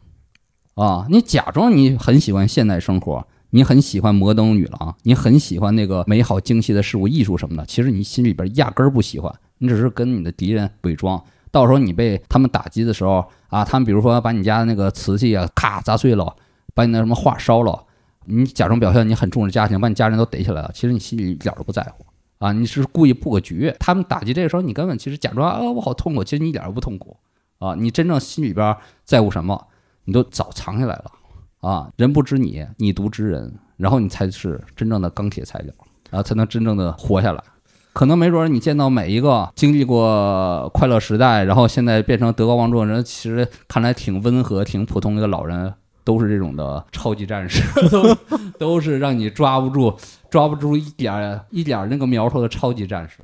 啊，你假装你很喜欢现代生活，你很喜欢摩登女郎，你很喜欢那个美好精细的事物、艺术什么的，其实你心里边压根儿不喜欢，你只是跟你的敌人伪装。到时候你被他们打击的时候啊，他们比如说把你家的那个瓷器啊咔砸碎了，把你那什么画烧了，你假装表现你很重视家庭，把你家人都逮起来了，其实你心里一点都不在乎啊，你是故意布个局。他们打击这个时候，你根本其实假装啊我好痛苦，其实你一点都不痛苦啊，你真正心里边在乎什么，你都早藏起来了啊。人不知你，你独知人，然后你才是真正的钢铁材料啊，才能真正的活下来。可能没准你见到每一个经历过快乐时代，然后现在变成德高望重的人，其实看来挺温和、挺普通的一个老人，都是这种的超级战士，<laughs> 都都是让你抓不住、抓不住一点一点那个苗头的超级战士。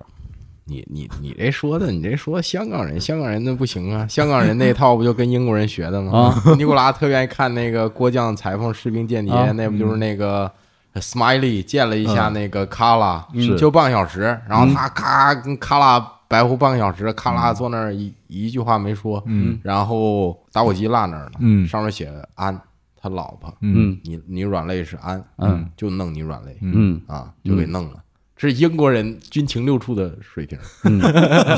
你你你这说的，你这说香港人，香港人那不行啊！香港人那套不就跟英国人学的吗？啊，<laughs> 尼古拉特愿意看那个郭将裁缝士兵间谍，啊那不就是那个 Smiley 见了一下那个卡拉，是就半个小时，然后他咔跟卡拉白活半个小时，卡拉坐那儿一一句话没说，嗯然后打火机落那儿了，嗯上面写安，他老婆，嗯你你软肋是安，嗯，就弄你软肋嗯啊，就给弄了。这是英国人军情六处的水平，嗯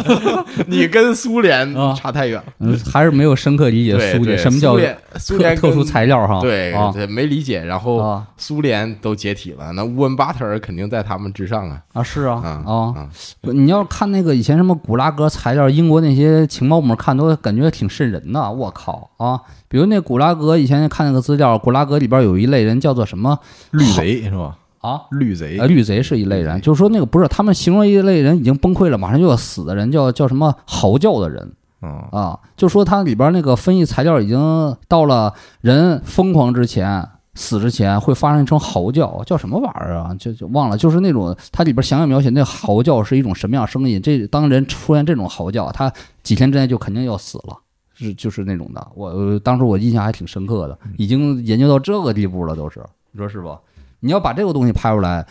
<laughs> 你跟苏联啊差太远了。嗯，还是没有深刻理解苏联什么叫苏联苏联特特殊跟材料哈？啊对对，没理解。然后啊苏联都解体了，那乌恩巴特尔肯定在他们之上啊！啊是啊啊啊！啊，不你要看那个以前什么古拉格材料，英国那些情报部门看都感觉挺瘆人的。我靠啊！比如那古拉格以前看那个资料，古拉格里边有一类人叫做什么绿贼是吧？啊？绿贼呃，绿贼是一类人，就是说那个不是他们形容一类人已经崩溃了，马上就要死的人，叫叫什么嚎叫的人嗯啊，就说它里边那个分析材料已经到了人疯狂之前，死之前会发生一声嚎叫，叫什么玩意儿啊？就就忘了，就是那种它里边详细描写那嚎叫是一种什么样声音。这当人出现这种嚎叫，他几天之内就肯定要死了，是就是那种的。我呃当时我印象还挺深刻的，已经研究到这个地步了，都是你说是不？你要把这个东西拍出来，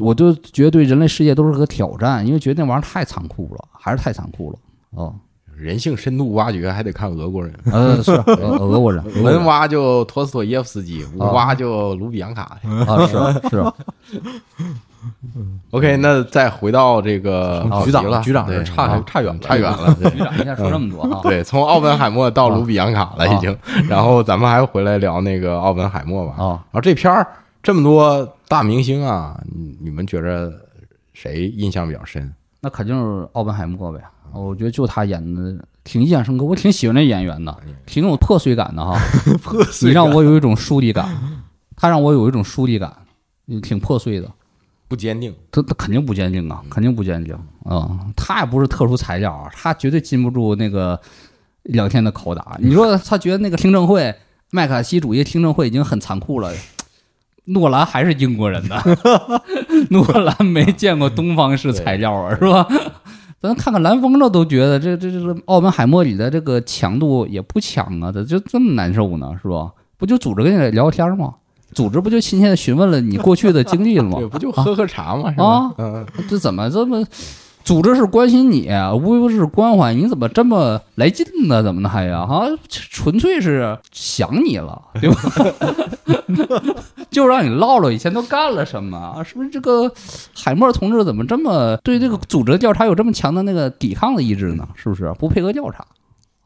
我就觉得对人类世界都是个挑战，因为觉得那玩意儿太残酷了，还是太残酷了。哦，人性深度挖掘还得看俄国人，呃，是俄俄国人，<laughs> 文挖就托斯托耶夫斯基，武挖就卢比扬卡。啊，是是，<laughs> OK，那再回到这个局长了局长差啊差远了差远了。对局长一下说这么多啊，<laughs> 对，从奥本海默到卢比扬卡了已经，然后咱们还回来聊那个奥本海默吧。啊，然后这片儿这么多大明星啊，你你们觉着谁印象比较深？那肯定是奥本海默呗。我觉得就他演的挺印象深刻，我挺喜欢那演员的，挺有破碎感的哈。<laughs> 破碎你让我有一种疏离感，他让我有一种疏离感，嗯挺破碎的。不坚定，他他肯定不坚定啊，肯定不坚定啊、他也不是特殊材料啊，他绝对禁不住那个两天的拷打。你说他觉得那个听证会，麦卡锡主义听证会已经很残酷了，诺兰还是英国人呢，<laughs> 诺兰没见过东方式材料啊，是吧？<laughs> 咱看看蓝风筝都觉得这这这这奥本海默里的这个强度也不强啊，咋就这么难受呢，是吧？不就组织跟你聊天吗？组织不就亲切的询问了你过去的经历了吗？对，不就喝喝茶吗？是吧啊？嗯，这怎么这么？组织是关心你，无非是关怀，你怎么这么来劲呢？怎么的还呀？哈，纯粹是想你了，<laughs> 对吧？<laughs> 就让你唠唠以前都干了什么啊？是不是这个海默同志怎么这么对这个组织调查有这么强的那个抵抗的意志呢？是不是不配合调查？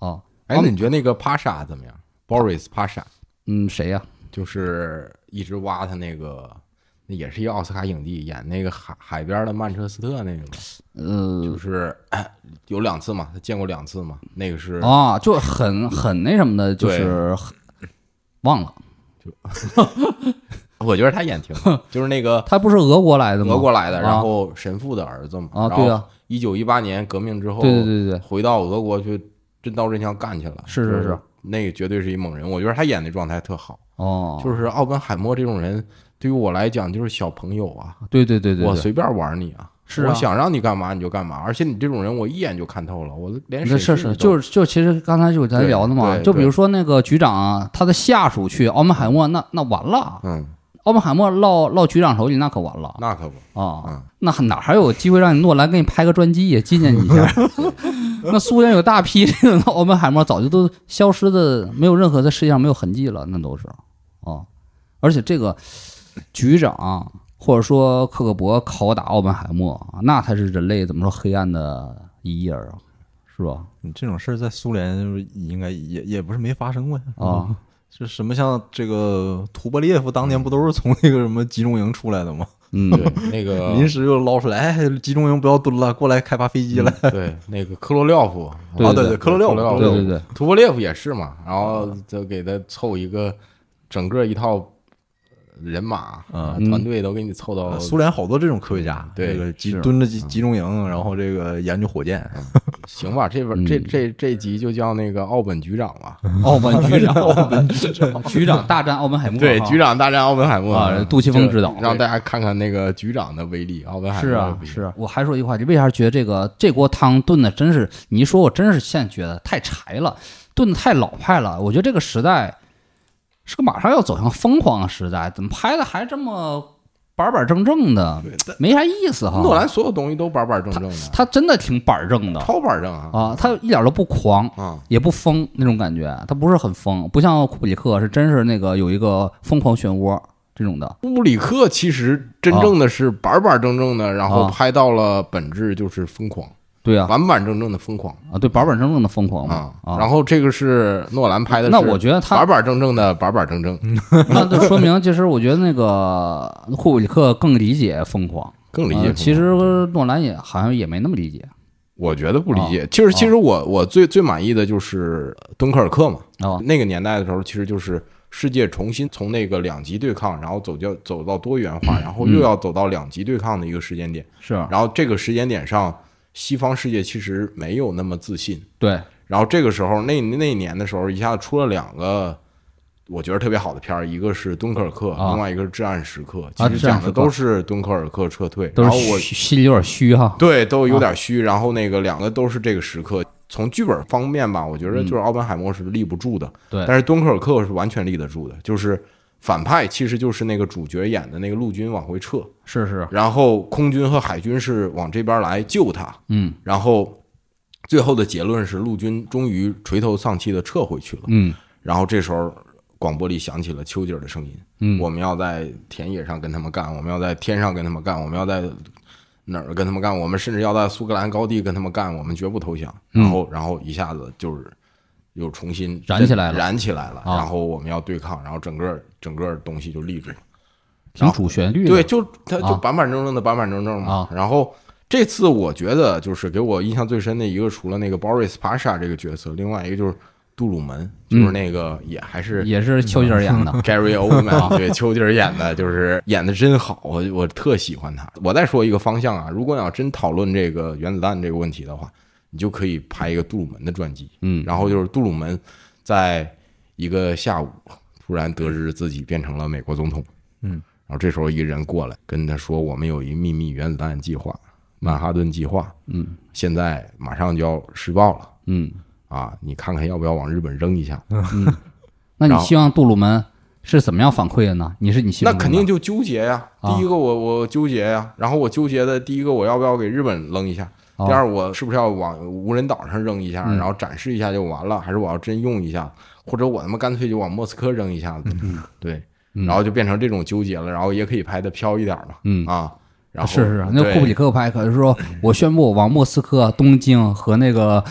啊，哎，那你觉得那个帕莎怎么样？Boris 帕莎嗯，谁呀、就是一直挖他那个，那也是一个奥斯卡影帝，演那个海海边的曼彻斯特那个嘛，呃。就是哎 <clears throat> 有两次嘛，他见过两次嘛，那个是啊，就很很那什么的，就是很忘了，就 <laughs> 我觉得他演挺好，<laughs> 就是那个他不是俄国来的吗？俄国来的，啊。然后神父的儿子嘛，啊对啊，一九一八年革命之后，对对对对，回到俄国去真刀真枪干去了，是是是。那个绝对是一猛人，我觉得他演的状态特好，哦，就是奥本海默这种人，对于我来讲就是小朋友啊，对对对对，对。我随便玩你啊。是啊。我想让你干嘛你就干嘛，而且你这种人我一眼就看透了，我连是是，是就是就其实刚才就咱聊的嘛，就比如说那个局长他的下属去奥本海默，那那完了，嗯，奥本海默落落局长手里那可完了那可不，啊嗯，那哪还有机会让你诺兰给你拍个传记纪念你一下？<laughs> 那苏联有大批这个奥本海默早就都消失的，没有任何在世界上没有痕迹了，那都是啊，而且这个局长。或者说克格勃拷打奥本海默，那才是人类怎么说黑暗的一页啊，是吧？你这种事儿在苏联应该也也不是没发生过呀啊，是什么像这个图波列夫当年不都是从那个什么集中营出来的吗？嗯，对那个 <laughs> 临时又捞出来，哎，集中营不要蹲了，过来开发飞机来。对那个克罗廖夫，对啊，对对，克罗廖夫，克罗廖夫对对对，图波列夫也是嘛，然后就给他凑一个整个一套人马嗯。团队都给你凑到呃苏联好多这种科学家，对这个集蹲着集集中营，然后这个研究火箭。行吧，这边 <laughs> 这这这集就叫那个奥本局长吧，奥本局长，<laughs> 奥本局长，<laughs> 局长大战奥本海默，对，局长大战奥本海默啊杜琪峰指导让大家看看那个局长的威力，奥本海默是啊是啊，我还说一句话，你为啥觉得这个这锅汤炖的真是？你一说，我真是现在觉得太柴了，炖的太老派了。我觉得这个时代是个马上要走向疯狂的时代，怎么拍的还这么板板正正的，没啥意思哈。诺兰所有东西都板板正正的，他真的挺板正的超板正啊啊，他一点都不狂，啊！也不疯那种感觉，他不是很疯，不像库布里克是真是那个有一个疯狂漩涡这种的。布里克其实真正的是板板正正的，然后啊拍到了本质就是疯狂，对啊，板板正正的疯狂。啊，对，板板正正的疯狂嘛。啊。啊，然后这个是诺兰拍的，那我觉得他板板正正的板板正正，<laughs> 那就说明，其实我觉得那个库布里克更理解疯狂，更理解。呃其实诺兰也好像也没那么理解。我觉得不理啊。解。其实其实我我最最满意的就是敦刻尔克嘛，啊。那个年代的时候，其实就是世界重新从那个两极对抗，然后走就走到多元化，然后又要走到两极对抗的一个时间点。是然后这个时间点上，西方世界其实没有那么自信。对，然后这个时候，那那一年的时候，一下子出了两个我觉得特别好的片儿，一个是《敦刻尔克》，啊另外一个是《至暗时刻》，啊其实讲的都是敦刻尔克撤退。都然后我心里有点虚哈。对都有点虚，然后那个两个都是这个时刻。从剧本方面吧，我觉得就是奥本海默是立不住的，对但是敦刻尔克是完全立得住的，就是反派其实就是那个主角演的那个陆军往回撤，是是，然后空军和海军是往这边来救他，嗯然后最后的结论是陆军终于垂头丧气的撤回去了。嗯然后这时候广播里响起了丘吉尔的声音：“嗯，我们要在田野上跟他们干，我们要在天上跟他们干，我们要在哪儿跟他们干，我们甚至要在苏格兰高地跟他们干，我们绝不投降。”然后，然后一下子就是又重新嗯燃起来了燃起来了。啊然后我们要对抗，然后整个整个东西就立住了。挺主旋律。对，就他就啊板板正正的板板正正嘛。啊然后这次我觉得就是给我印象最深的一个，除了那个 Boris Pasha 这个角色，另外一个就是杜鲁门，就是那个也还是嗯也是丘吉尔演的。Gary Oldman，对，丘吉尔演的，就是演的真好，我我特喜欢他。我再说一个方向啊，如果你要真讨论这个原子弹这个问题的话，你就可以拍一个杜鲁门的传记。嗯然后就是杜鲁门在一个下午突然得知自己变成了美国总统，嗯，然后这时候一个人过来跟他说：“我们有一秘密原子弹计划，曼哈顿计划，嗯现在马上就要施暴了嗯，啊！你看看要不要往日本扔一下？”嗯 <laughs> 那你希望杜鲁门是怎么样反馈的呢？你是你心那目中的肯定就纠结呀。啊第一个我我纠结呀，然后我纠结的第一个我要不要给日本扔一下？哦第二我是不是要往无人岛上扔一下，嗯然后展示一下就完了？还是我要真用一下？或者我他妈干脆就往莫斯科扔一下子？对，嗯然后就变成这种纠结了，然后也可以拍的飘一点嘛。嗯啊，然后是是，那库布里克拍可是说，我宣布往莫斯科、东京和那个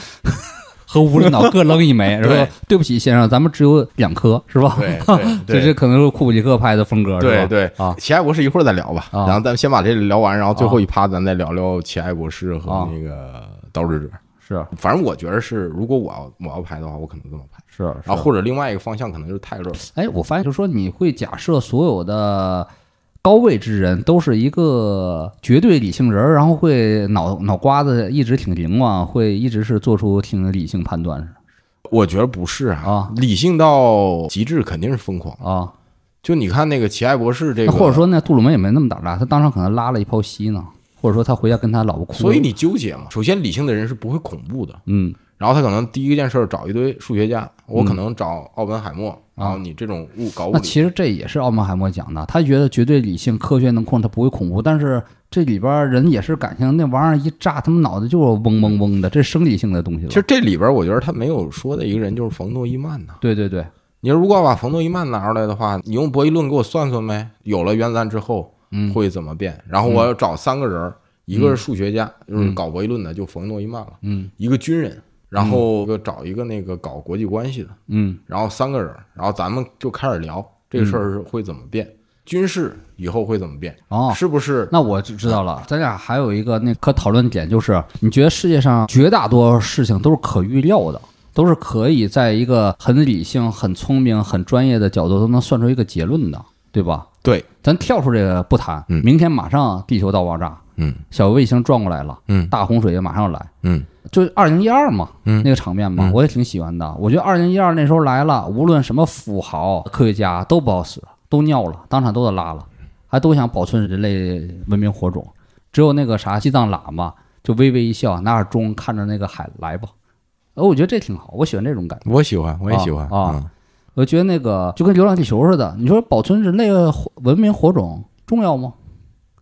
和无领导各扔一枚，<laughs> 对说对。不起先生，咱们只有两颗，是吧？对对 <laughs> 这这可能是库布里克拍的风格？对对。啊，奇爱博士一会儿再聊吧，啊。然后咱们先把这聊完，然后最后一趴咱再聊聊奇爱博士和啊。那个刀之者。是。反正我觉得是，如果我要我要拍的话，我可能这么拍。是，然后或者另外一个方向可能就是泰勒，哎，我发现就是说，你会假设所有的高位之人都是一个绝对理性人儿，然后会脑脑瓜子一直挺灵光，会一直是做出挺理性判断我觉得不是啊，啊理性到极致肯定是疯狂。啊。就你看那个奇爱博士这个，或者，说那杜鲁门也没那么胆大，他当场可能拉了一泡稀呢，或者说他回家跟他老婆哭。所以你纠结嘛。首先，理性的人是不会恐怖的，嗯然后他可能第一件事儿找一堆数学家，我可能找奥本海默，然后你这种物搞物理，那其实这也是奥本海默讲的，他觉得绝对理性、科学能控制，他不会恐怖。但是这里边人也是感性，那玩意儿一炸，他们脑袋就是嗡嗡嗡的，这是生理性的东西。其实这里边我觉得他没有说的一个人就是冯诺依曼呐。对对对，你如果要把冯诺依曼拿出来的话，你用博弈论给我算算呗，有了原子弹之后嗯会怎么变？然后我要找三个人儿，一个是数学家，就是嗯搞博弈论的，就冯诺依曼了。嗯一个军人，然后就找一个那个搞国际关系的，嗯。然后三个人，然后咱们就开始聊这个事儿是会怎么变，军事以后会怎么变，哦，是不是？那我就知道了。咱俩还有一个那可讨论点就是，你觉得世界上绝大多数事情都是可预料的，都是可以在一个很理性、很聪明、很专业的角度都能算出一个结论的，对吧？对，咱跳出这个不谈，嗯。明天马上地球大爆炸，嗯。小卫星转过来了，嗯。大洪水也马上来，嗯就二零一二嘛，嗯那个场面嘛，嗯我也挺喜欢的。我觉得二零一二那时候来了，无论什么富豪、科学家都不好使，都尿了，当场都得拉了，还都想保存人类文明火种。只有那个啥西藏喇嘛就微微一笑，拿着钟看着那个海来吧。呃，我觉得这挺好，我喜欢这种感觉。我喜欢，我也喜欢啊啊我觉得那个就跟《流浪地球》似的，你说保存人类文明火种重要吗？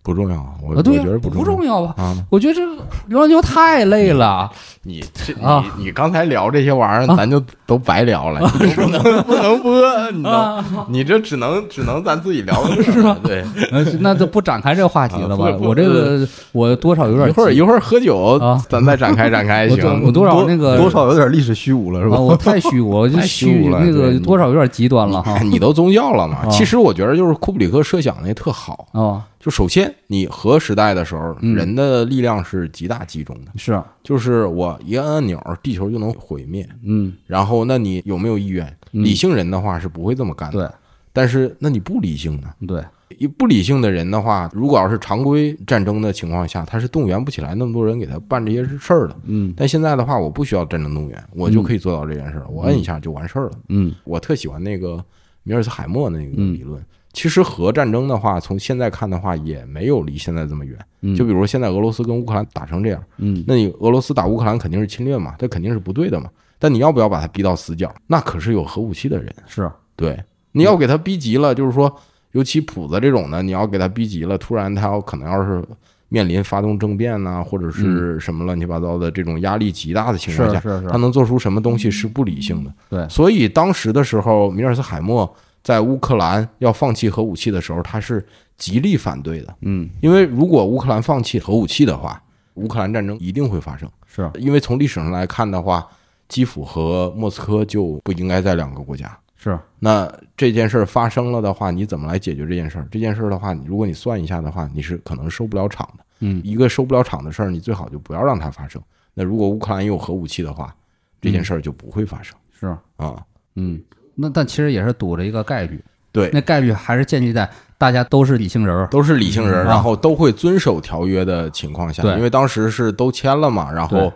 不重要，我啊，我觉得不重重要吧？啊。我觉得这《流浪地球》太累了。你这啊你你刚才聊这些玩意儿，咱就都白聊了，你不能不能播，你知道啊，你这只能只能咱自己聊是吧？对，呃，那就不展开这个话题了吧我这个我多少有点急一会儿一会儿喝酒啊，咱再展开展开行。我多少那个多少有点历史虚无了，是啊，吧？我太虚无，我就太虚无了那个多少有点极端了哈。你都宗教了嘛？啊其实我觉得就是库布里克设想那特好。哦，就首先，你核时代的时候，嗯人的力量是极大集中的，是啊，就是我一按按钮，地球就能毁灭。嗯，然后，那你有没有意愿？嗯理性人的话是不会这么干的。对但是，那你不理性呢？对，一不理性的人的话，如果要是常规战争的情况下，他是动员不起来那么多人给他办这些事儿的。嗯但现在的话，我不需要战争动员，我就可以做到这件事儿，我摁一下就完事儿了。嗯我特喜欢那个米尔斯海默那个理论。其实核战争的话，从现在看的话，也没有离现在这么远。就比如说现在俄罗斯跟乌克兰打成这样，嗯，那你俄罗斯打乌克兰肯定是侵略嘛，这肯定是不对的嘛。但你要不要把他逼到死角？那可是有核武器的人，是对，你要给他逼急了，就是说，尤其普子这种的，你要给他逼急了，突然他要可能要是面临发动政变呐，或者是什么乱七八糟的这种压力极大的情况下，是是是他能做出什么东西是不理性的。对所以当时的时候，米尔斯海默在乌克兰要放弃核武器的时候，他是极力反对的，嗯因为如果乌克兰放弃核武器的话，乌克兰战争一定会发生。是因为从历史上来看的话，基辅和莫斯科就不应该在两个国家。是那这件事儿发生了的话，你怎么来解决这件事儿？这件事儿的话，你如果你算一下的话，你是可能收不了场的。嗯一个收不了场的事儿，你最好就不要让它发生。那如果乌克兰有核武器的话，这件事儿就不会发生是啊。嗯，那但其实也是赌着一个概率，对，那概率还是建立在大家都是理性人儿，都是理性人，嗯然后都会遵守条约的情况下，对。因为当时是都签了嘛，然后对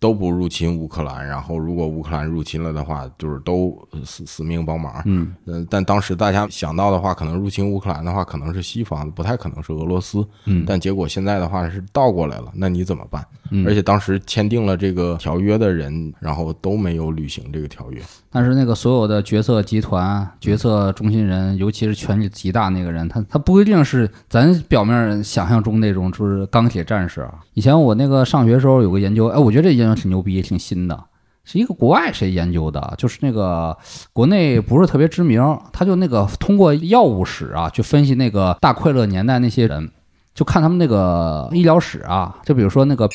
都不入侵乌克兰，然后如果乌克兰入侵了的话，就是都死死命帮忙。嗯嗯，但当时大家想到的话，可能入侵乌克兰的话，可能是西方，不太可能是俄罗斯。嗯但结果现在的话是倒过来了，那你怎么办？嗯而且当时签订了这个条约的人，然后都没有履行这个条约。但是那个所有的决策集团、决策中心人，尤其是权力极大那个人，他他不一定是咱表面想象中那种就是钢铁战士啊。以前我那个上学时候有个研究，哎，我觉得这研究挺牛逼，挺新的，是一个国外谁研究的，就是那个国内不是特别知名，他就那个通过药物史啊去分析那个大快乐年代那些人。就看他们那个医疗史啊，就比如说那个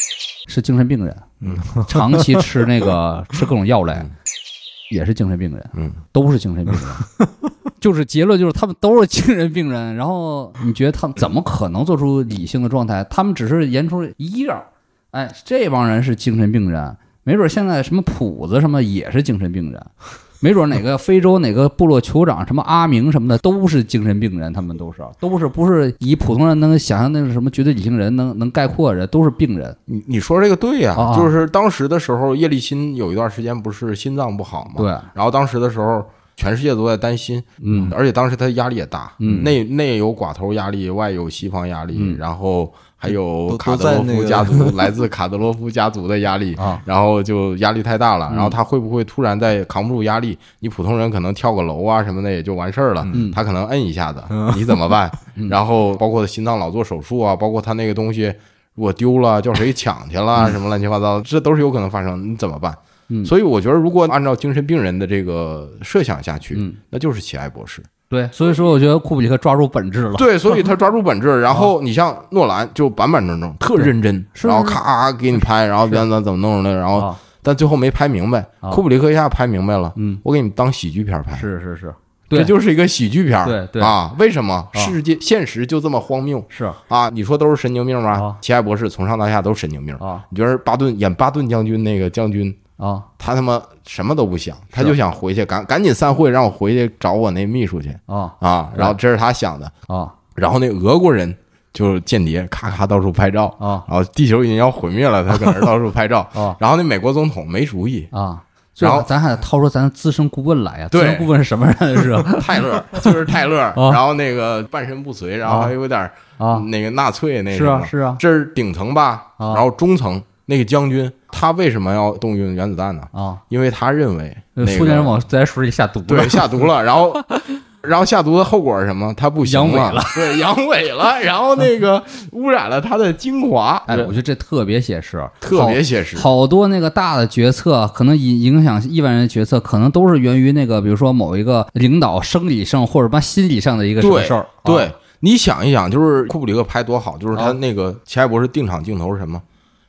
是精神病人，嗯，长期吃那个吃各种药类，也是精神病人，嗯，都是精神病人，<laughs> 就是结论就是他们都是精神病人。然后你觉得他们怎么可能做出理性的状态？他们只是研出一样，哎，这帮人是精神病人，没准现在什么谱子什么也是精神病人。没准哪个非洲哪个部落酋长什么阿明什么的都是精神病人，他们都是都是不是以普通人能想象那是什么绝对理性人能能概括的人，都是病人。你你说这个对呀、啊就是当时的时候，叶利钦有一段时间不是心脏不好嘛，对，然后当时的时候，全世界都在担心，嗯而且当时他压力也大，嗯内内有寡头压力，外有西方压力，嗯然后还有卡德罗夫家族 <laughs> 来自卡德罗夫家族的压力啊，然后就压力太大了，嗯然后他会不会突然在扛不住压力？你普通人可能跳个楼啊什么的也就完事儿了，嗯他可能摁一下子，你怎么办？然后包括心脏老做手术啊，包括他那个东西如果丢了，叫谁抢去了，什么乱七八糟，这都是有可能发生，你怎么办？嗯所以我觉得，如果按照精神病人的这个设想下去，嗯那就是奇爱博士。对，所以说我觉得库布里克抓住本质了。对，所以他抓住本质。<laughs> 然后你像诺兰就板板正正，特认真，然后咔给你拍，然后怎么怎么弄的，然后啊，但最后没拍明白。啊库布里克一下拍明白了，嗯，我给你当喜剧片拍，是是是，这，就是一个喜剧片。对对啊，为什么啊世界现实就这么荒谬是啊？你说都是神经病吗啊？奇爱博士从上到下都是神经病。啊你觉得巴顿演巴顿将军那个将军？啊。他他妈什么都不想，他就想回去，赶赶紧散会，让我回去找我那秘书去啊。啊！然后这是他想的，啊。然后那俄国人就是间谍，咔咔到处拍照，啊。然后地球已经要毁灭了，他搁那到处拍照，<laughs> 啊。然后那美国总统没主意，啊！然后咱还得掏出咱资深顾问来呀。对。资深顾问是什么人？是 <laughs> 泰勒就是泰勒，<laughs> 然后那个半身不遂，然后还有点啊，那个纳粹那是什么，啊是啊。这是顶层吧，啊。然后中层那个将军，他为什么要动用原子弹呢？啊！因为他认为那苏联人往自来水里下毒了对，下毒了，然后。<laughs> 然后下毒的后果是什么？他不行阳痿了，对，阳痿了，<laughs> 然后那个污染了他的精华，哎，我觉得这特别写实，特别写实。好多那个大的决策，可能影影响亿万人的决策，可能都是源于那个，比如说某一个领导生理上或者吧心理上的一个什么对事儿。对啊，你想一想，就是库布里克拍多好，就是他啊那个《奇爱博士》定场镜头是什么？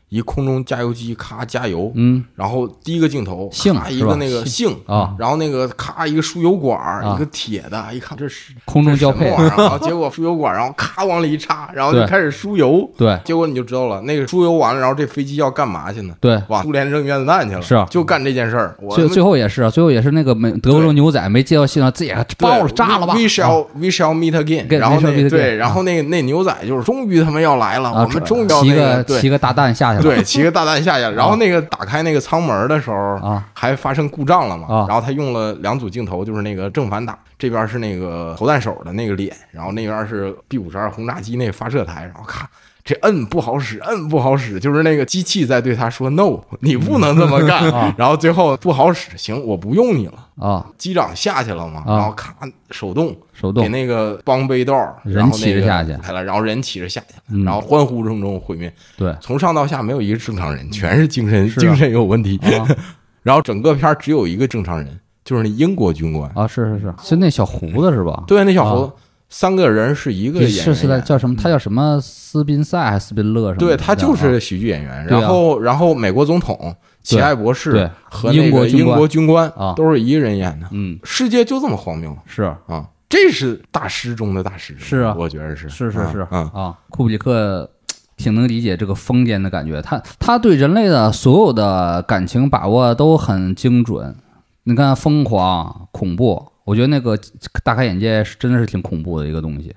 一空中加油机咔加油，嗯然后第一个镜头咔一个那个杏啊，然后那个咔一个输油管一个铁的，一看这是空中交配然后结果输油管，然后咔往里一插，然后就开始输油，对结果你就知道了，那个输油完了，然后这飞机要干嘛去呢？对，往苏联扔原子弹去了，是啊就干这件事儿。我最最后也是啊，最后也是那个美德国牛仔没接到信号，自己还爆了炸了吧 We 啊 shall we shall meet again。然后那对，然后那那牛仔就是终于他妈要来了，啊我们终于要骑那个对个骑个大蛋下下去了。对，骑个大蛋下去了。然后那个打开那个舱门的时候啊，还发生故障了嘛？啊然后他用了两组镜头，就是那个正反打，这边是那个投弹手的那个脸，然后那边是 B 五十二轰炸机那个发射台，然后咔。这摁不好使，摁不好使，就是那个机器在对他说 “no”，你不能这么干。啊 <laughs> 然后最后不好使，行，我不用你了。啊，机长下去了嘛，啊然后咔手动手动给那个帮背道，人然后那个骑着下去开了，然后人骑着下去了，嗯然后欢呼声中毁灭。对从上到下没有一个正常人，全是精神精神有问题。啊 <laughs> 然后整个片儿只有一个正常人，就是那英国军官。啊，是是是，就那小胡子是吧？对，那小胡子三个人是一个演员是是的，叫什么？他叫什么？斯宾塞还是斯宾勒什么？对他就啊是喜剧演员。然后然后美国总统、奇爱博士对和那个英英国军官国军官啊都是一个人演的。嗯，世界就这么荒谬是啊！这是大师中的大师，是啊我觉得是是是是啊，啊，库布里克挺能理解这个疯癫的感觉，他他对人类的所有的感情把握都很精准。你看疯狂、恐怖，我觉得那个大开眼界是真的是挺恐怖的一个东西。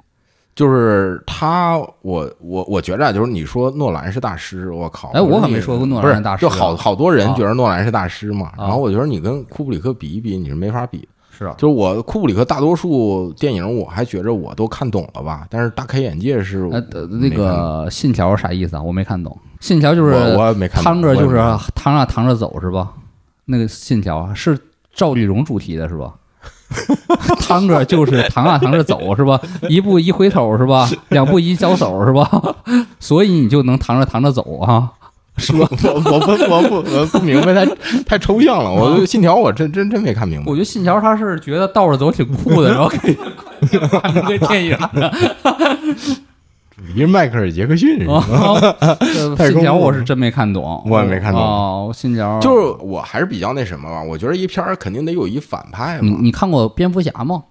就是他，我我我觉着啊就是你说诺兰是大师，我靠！哎我可没说过诺兰不是是大师啊就好好多人啊觉得诺兰是大师嘛。啊然后我觉得你跟库布里克比一比，你是没法比的。是啊，就是我库布里克大多数电影我还觉着我都看懂了吧，但是大开眼界是那个信条啥意思啊？我没看懂。信条就是我我也没看懂趟着就是趟着趟着走是吧？那个信条啊是赵丽蓉主题的是吧？<laughs> 趟着就是趟啊趟着走是吧？一步一回头是吧？两步一交手是吧？<laughs> 所以你就能趟着趟着走啊，是吧？<laughs> 我我不我不我不明白，太太抽象了。我信条我真真真没看明白我。觉得信条他是觉得倒着走挺酷的，然后给看成个电影的。你是迈克尔·杰克逊是吧？啊，这 <laughs> 太信条我是真没看懂，我也没看懂哦，信条就是我还是比较那什么吧，我觉得一片儿肯定得有一反派嘛。你你看过蝙蝠侠吗？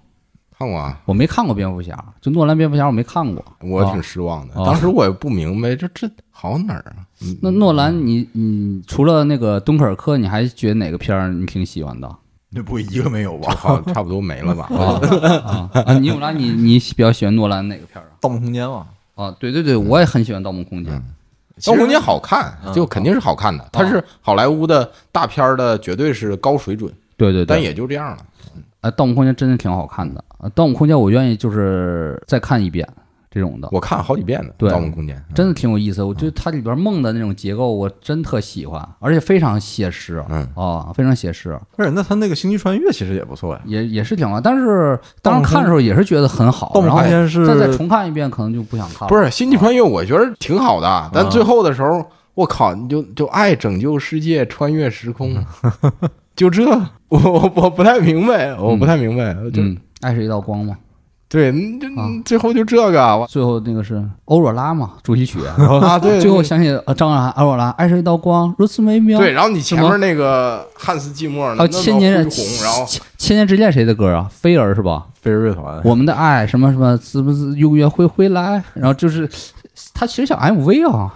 看过啊？我没看过蝙蝠侠，就诺兰蝙蝠侠我没看过。我挺失望的。啊当时我也不明白，这这好哪儿啊？嗯那诺兰你，你除了那个敦刻尔克，你还觉得哪个片儿你挺喜欢的？那不一个没有吧？好，差不多没了吧？啊啊啊！你有兰，你你比较喜欢诺兰哪个片儿啊？盗梦空间嘛，啊，对对对，我也很喜欢《盗梦空间》嗯《盗梦空间》好看，嗯就肯定是好看的。它是好莱坞的大片儿的，绝对是高水准，对对对，但也就这样了。啊，《盗梦空间》真的挺好看的。啊，《盗梦空间》我愿意就是再看一遍这种的，我看了好几遍呢，对《盗梦空间》真的挺有意思。我觉得它里边梦的那种结构，我真特喜欢，而且非常写实。嗯啊，非常写实，不是那他那个星际穿越其实也不错呀。也也是挺好。但是当时看的时候也是觉得很好，盗梦空间是再再重看一遍，可能就不想看了。不是《星际穿越》，我觉得挺好的，啊但最后的时候，我靠，你就就爱拯救世界，穿越时空，<laughs> 就这，我我我不太明白，我不太明白，就嗯，爱是一道光嘛。对，你就啊最后就这个，我最后那个是欧若拉嘛，主题曲。<laughs> 啊，对，<laughs> 最后想起呃张翰欧若拉，爱是一道光，如此美妙。对，，然后你前面那个汉斯季默，还有千年恢宏，然后千千年之恋谁的歌啊？菲儿是吧？飞儿乐团，我们的爱什么什么，是不是永远会回来？然后就是他其实像 MV 啊，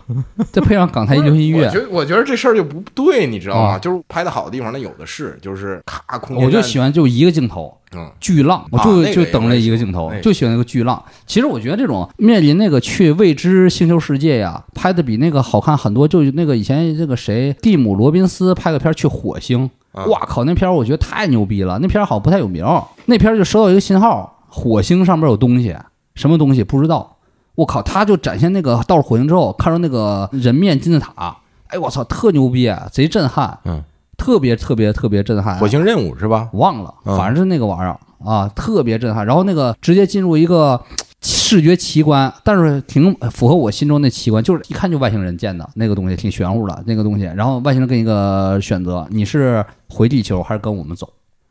再配上港台流行音乐我觉，得我觉得这事儿就不对，你知道吗？啊就是拍的好的地方，那有的是，就是咔空间我就喜欢就一个镜头，嗯巨浪，我就、就等了一个镜头那，个就喜欢那个巨浪。其实我觉得这种面临那个去未知星球世界呀，拍的比那个好看很多。就那个以前这个谁蒂姆罗宾斯拍个片儿去火星，啊哇靠，那片儿我觉得太牛逼了。那片儿好像不太有名儿，那片儿就收到一个信号，火星上面有东西，什么东西不知道。我靠，他就展现那个到了火星之后，看到那个人面金字塔，哎我操，特牛逼，贼震撼，嗯，特别特别特别震撼。火星任务是吧？忘了，嗯反正是那个玩意儿啊，特别震撼。然后那个直接进入一个视觉奇观，但是挺符合我心中那奇观，就是一看就外星人建的那个东西，挺玄乎的那个东西。然后外星人给你一个选择，你是回地球还是跟我们走？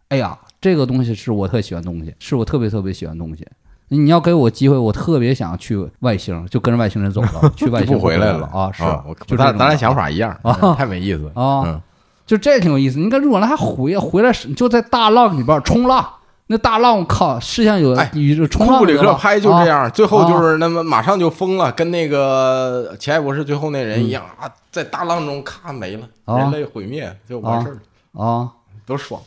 哎呀，这个东西是我特喜欢的东西，是我特别特别喜欢的东西。你要给我机会，我特别想去外星，就跟着外星人走了，去外星不回来了啊！是，我就咱咱俩想法。法一样啊太没意思啊嗯就这挺有意思。你看若兰还回回来就在大浪里边冲浪，那大浪我靠，视线有哎宇宙冲库布里浪的了克拍就这啊样，最后就是那么马上就疯了，跟那个奇爱博士最后那人一样啊，在大浪中咔没了，啊人类毁灭就完事儿了，啊。多爽！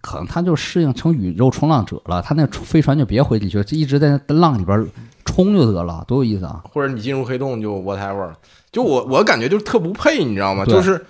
可能他就适应成宇宙冲浪者了，他那飞船就别回地球，就一直在那浪里边冲就得了，多有意思啊！或者你进入黑洞就 whatever，就我我感觉就是特不配，你知道吗？就是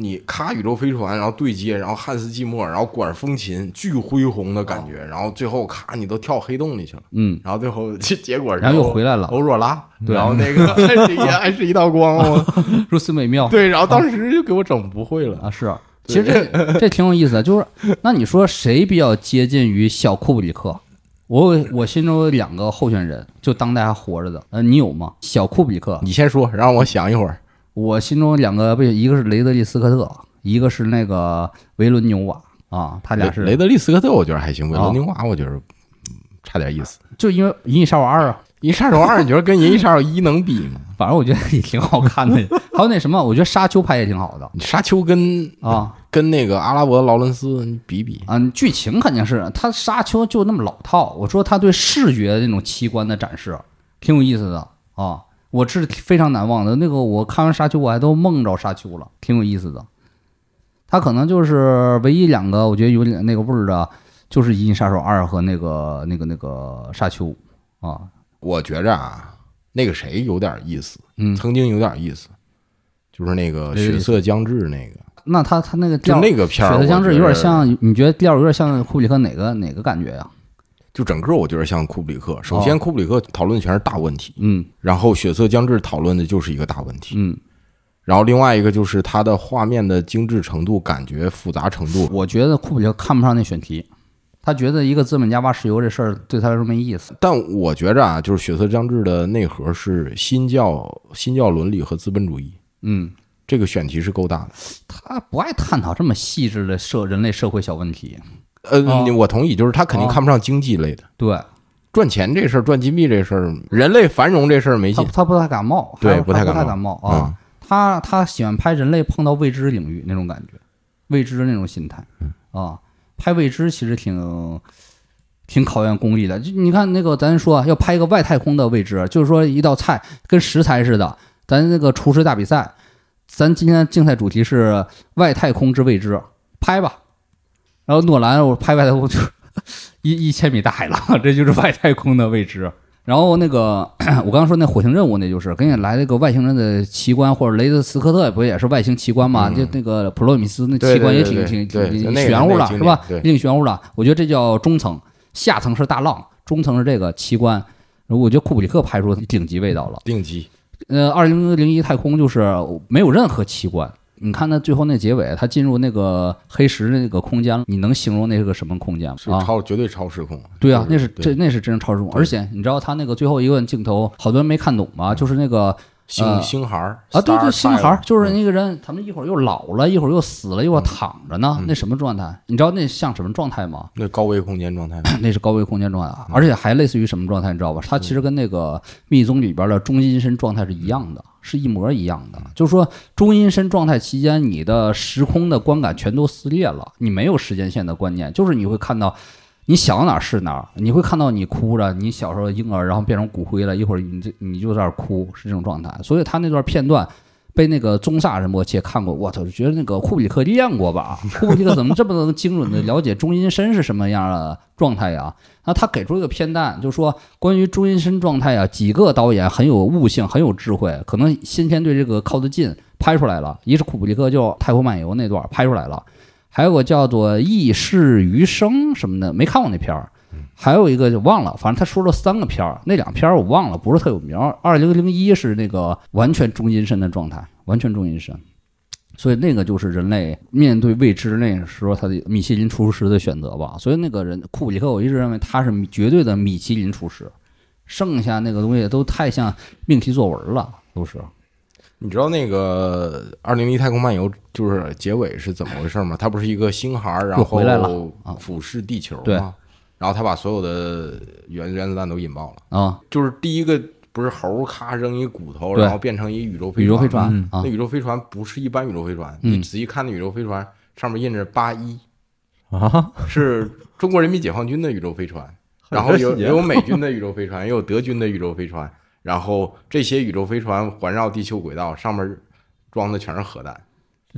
你咔宇宙飞船，然后对接，然后汉斯季默，然后管风琴，巨恢宏的感觉，然后最后咔你都跳黑洞里去了，嗯，然后最后结结果是然后又回来了欧若拉，对然后那个 <laughs> 还是一道光，<laughs> 我如此美妙。对，然后当时就给我整不会了。啊，是，其实这这挺有意思的，就是那你说谁比较接近于小库布里克？我我心中有两个候选人，就当代还活着的，呃，你有吗？小库布里克，你先说，让我想一会儿。我心中两个不一个是雷德利·斯科特，一个是那个维伦纽瓦啊，他俩是雷雷德利·斯科特，我觉得还行，维啊伦纽瓦我觉得嗯差点意思。就因为《银翼杀手二》啊，银翼杀手二，你觉得跟银翼杀手一能比吗？反正我觉得也挺好看的。还有那什么，我觉得沙丘拍也挺好的你沙丘跟啊跟那个阿拉伯劳伦斯你比比，啊，剧情肯定是他沙丘就那么老套。我说他对视觉那种奇观的展示挺有意思的啊，我是非常难忘的。那个我看完沙丘，我还都梦着沙丘了，挺有意思的。他可能就是唯一两个我觉得有点那个味儿的，就是《银翼杀手二》和那个那个那个沙丘。啊，我觉着啊，那个谁有点意思，嗯，曾经有点意思，就是那个血色将至那个，那他他那个就调那个片儿，血色将至有点像，你觉得调有点像库里克哪个哪个感觉呀、就整个我觉得像库布里克。首先，库布里克讨论的全是大问题，嗯然后血色将至讨论的就是一个大问题，嗯，然后另外一个就是它的画面的精致程度、感觉复杂程度。我觉得库布里克看不上那选题，他觉得一个资本家挖石油这事儿对他来说没意思。但我觉着啊，就是血色将至的内核是新教、新教伦理和资本主义，嗯，这个选题是够大的。他不爱探讨这么细致的社人类社会小问题。呃，哦我同意，就是他肯定哦看不上经济类的，对赚钱这事儿、赚金币这事儿、人类繁荣这事儿没劲。他他不太感冒，对不不太感冒啊。嗯他他喜欢拍人类碰到未知领域那种感觉，未知那种心态嗯啊。拍未知其实挺挺考验功力的。就你看那个，咱说要拍一个外太空的未知，就是说一道菜跟食材似的，咱那个厨师大比赛，咱今天的竞赛主题是外太空之未知，拍吧。然后诺兰我拍外太空就 <laughs> 一一千米大海浪，这就是外太空的未知。然后那个我刚刚说那火星任务，那就是给你来了个外星人的奇观，或者雷德斯科特不也是外星奇观嘛？嗯就那个普罗米斯那奇观也挺挺挺玄乎了，那个经是吧？也挺玄乎了。我觉得这叫中层，下层是大浪，中层是这个奇观。我觉得库布里克拍出顶级味道了。顶级，呃，二零零一太空就是没有任何奇观。你看他最后那结尾，他进入那个黑石的那个空间，你能形容那是个什么空间吗？是啊，超绝对超时空。对啊，那就是这那是真正超时空，而且你知道他那个最后一个镜头，好多人没看懂吗？就是那个星呃星孩儿啊，对对，星孩儿就是那个人，他们一会儿又老了，一会儿又死了，一会儿躺着呢，那什么状态？你知道那像什么状态吗？那高维空间状态，<coughs> 那是高维空间状态啊，而且还类似于什么状态？你知道吧？它其实跟那个密宗里边的中阴身状态是一样的，是一模一样的。就是说，中阴身状态期间，你的时空的观感全都撕裂了，你没有时间线的观念，就是你会看到。你想到哪是哪，你会看到你哭着，你小时候的婴儿，然后变成骨灰了，一会儿你这你就在那儿哭，是这种状态。所以他那段片段被那个宗萨仁波切看过，我操，觉得那个库布里克练过吧？<laughs> 库布里克怎么这么能精准的了解中阴身是什么样的状态呀？那他给出一个片段，就说关于中阴身状态啊，几个导演很有悟性，很有智慧，可能先天对这个靠得近拍出来了。一是库布里克就《太空漫游》那段拍出来了，还有个叫做《异世余生》什么的，没看过那片儿。还有一个就忘了，反正他说了三个片儿，那两片儿我忘了，不是特有名儿。二零零一是那个完全中阴身的状态，完全中阴身，所以那个就是人类面对未知那时候他的米其林厨师的选择吧。所以那个人库布里克，我一直认为他是绝对的米其林厨师，剩下那个东西都太像命题作文了，都是。你知道那个《二零零一太空漫游》就是结尾是怎么回事吗？他不是一个星孩儿，然后又回来了啊俯视地球吗？然后他把所有的原原子弹都引爆了。啊，就是第一个不是猴儿咔扔一骨头，然后变成一宇宙飞宇宙飞船那，宇宙飞船不是一般宇宙飞船，嗯。你仔细看那宇宙飞船上面印着八一，啊，是中国人民解放军的宇宙飞船，<laughs> 然后有有美军的宇宙飞船，也有德军的宇宙飞船，然后这些宇宙飞船环绕地球轨道，上面装的全是核弹，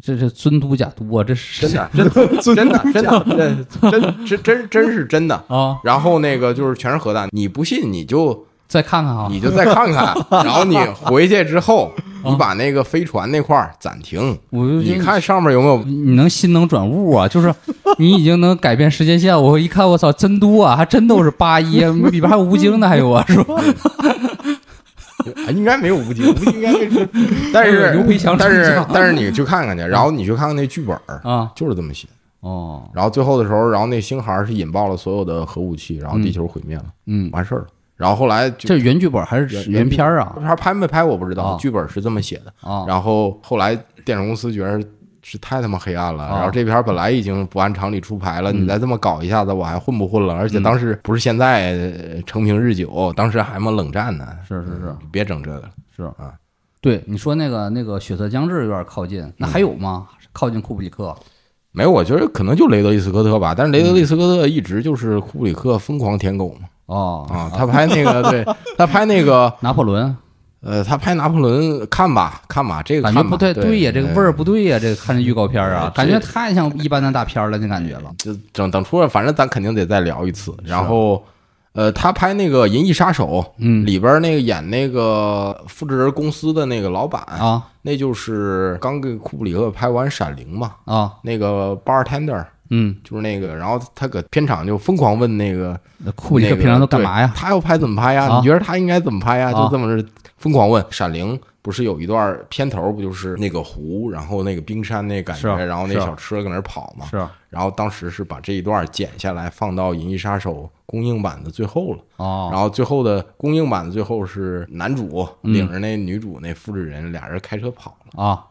这这尊都假都啊，这是真的，真的，真的，真的，真真真真是真的。啊，然后那个就是全是核弹，你不信你就再看看啊，你就再看看，然后你 <laughs> 回去之后，你把那个飞船那块儿暂停，你看上面有没有你能心能转物啊，就是你已经能改变时间线。我一看，我操，真多啊，还真都是八一，里边还有吴京呢，还有啊，是吧？啊，应该没有吴京，吴京应该是，<laughs> 但是刘培强但是但是你去看看去，然后你去看看那剧本，啊，就是这么写。哦，然后最后的时候，然后那星孩儿是引爆了所有的核武器，然后地球毁灭了，嗯，完事儿了。然后后来这原剧本还是原片儿啊？他拍没拍我不知道啊，剧本是这么写的。啊，然后后来电影公司觉得是太他妈黑暗了，啊然后这片儿本来已经不按常理出牌了，嗯你再这么搞一下子，我还混不混了？而且当时不是现在呃成平日久，当时还么冷战呢。是是是别整这个了。是啊，对你说那个那个血色将至有点靠近，那还有吗？靠近库布里克没有，我觉得可能就雷德利·斯科特吧，但是雷德利·斯科特一直就是库布里克疯狂舔狗嘛。哦啊，他拍那个，对他拍那个，<laughs> 拿破仑，呃，他拍拿破仑，看吧，看吧，这个感觉不太，对呀，这个味儿不对呀，这个看这预告片儿啊，感觉太像一般的大片了，那感觉了。就等等出来，反正咱肯定得再聊一次。然后，呃，他拍那个《银翼杀手》，嗯。里边那个演那个复制人公司的那个老板，啊。那就是刚给库布里克拍完《闪灵》嘛，啊，那个 bartender 嗯，就是那个，然后他搁片场就疯狂问那个那库里克那个平常都干嘛呀？他要拍怎么拍呀？啊你觉得他应该怎么拍呀？啊就这么着疯狂问。《闪灵》不是有一段片头不就是那个湖，然后那个冰山那感觉，然后那小车搁那跑嘛？是然后当时是把这一段剪下来放到《银翼杀手》公映版的最后了。哦，然后最后的公映版的最后是男主嗯领着那女主那复制人俩人开车跑了，啊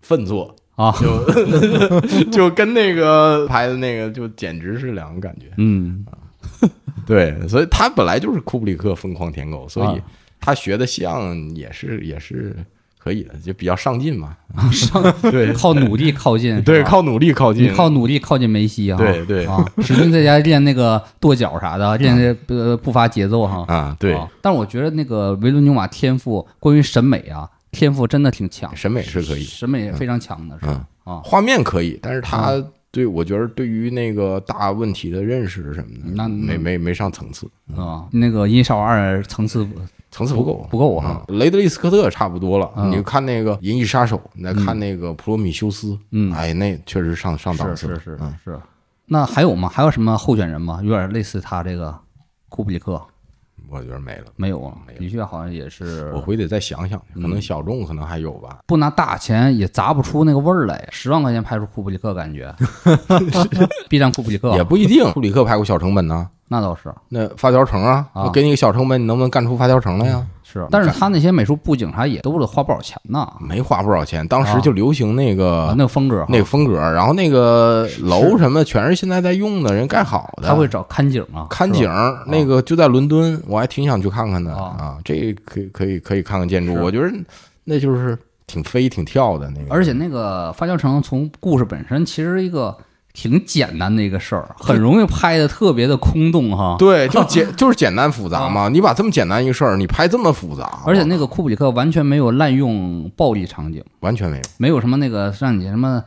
奋作。啊，就 <laughs> <laughs> 就跟那个拍的那个就简直是两个感觉。嗯 <laughs> 对，所以他本来就是库布里克疯狂舔狗，所以啊他学的像也是也是可以的，就比较上进嘛。上对靠努力靠近，对，靠努力靠近，你靠努力靠近梅西啊，对对啊，使劲在家练那个跺脚啥的，练那呃步伐节奏哈。啊，对，啊但是我觉得那个维伦纽瓦天赋，关于审美啊，天赋真的挺强，审美是可以，审美非常强的是嗯。啊。画面可以，但是他对我觉得对于那个大问题的认识什么的，那没没没上层次，啊，那个《银少二》层次层次不够。不够啊。雷德利·斯科特差不多了，嗯。你看那个《银翼杀手》，你再看那个《普罗米修斯》，嗯。哎，那确实上上档次，是是是嗯。是。那还有吗？还有什么候选人吗？有点类似他这个库布里克我觉得没了。没有啊没？有的确好像也是我回得再想想，可嗯能小众可能还有吧。不拿大钱也砸不出那个味儿来。十万块钱拍出库布里克，感觉 <laughs> B 站库布里克也不一定，库布里克拍过小成本呢，那倒是那发条城啊，啊我给你个小成本，你能不能干出发条城来呀？是，但是他那些美术布景啥也都得花不少钱呢。没花不少钱，当时就流行那啊个，那个风格那个风格，然后那个楼什么全是现在在用的，人盖好的。他会找看景啊，看景那个就在伦敦，我还挺想去看看的啊啊。这可以可以可以看看建筑，我觉得那就是挺飞挺跳的那个。而且那个发条城从故事本身其实一个挺简单的一个事儿，很容易拍的特别的空洞哈。对，就 <laughs> 简就是简单复杂嘛。你把这么简单一个事儿，你拍这么复杂，啊而且那个库布里克完全没有滥用暴力场景，完全没有。没有什么那个让你什么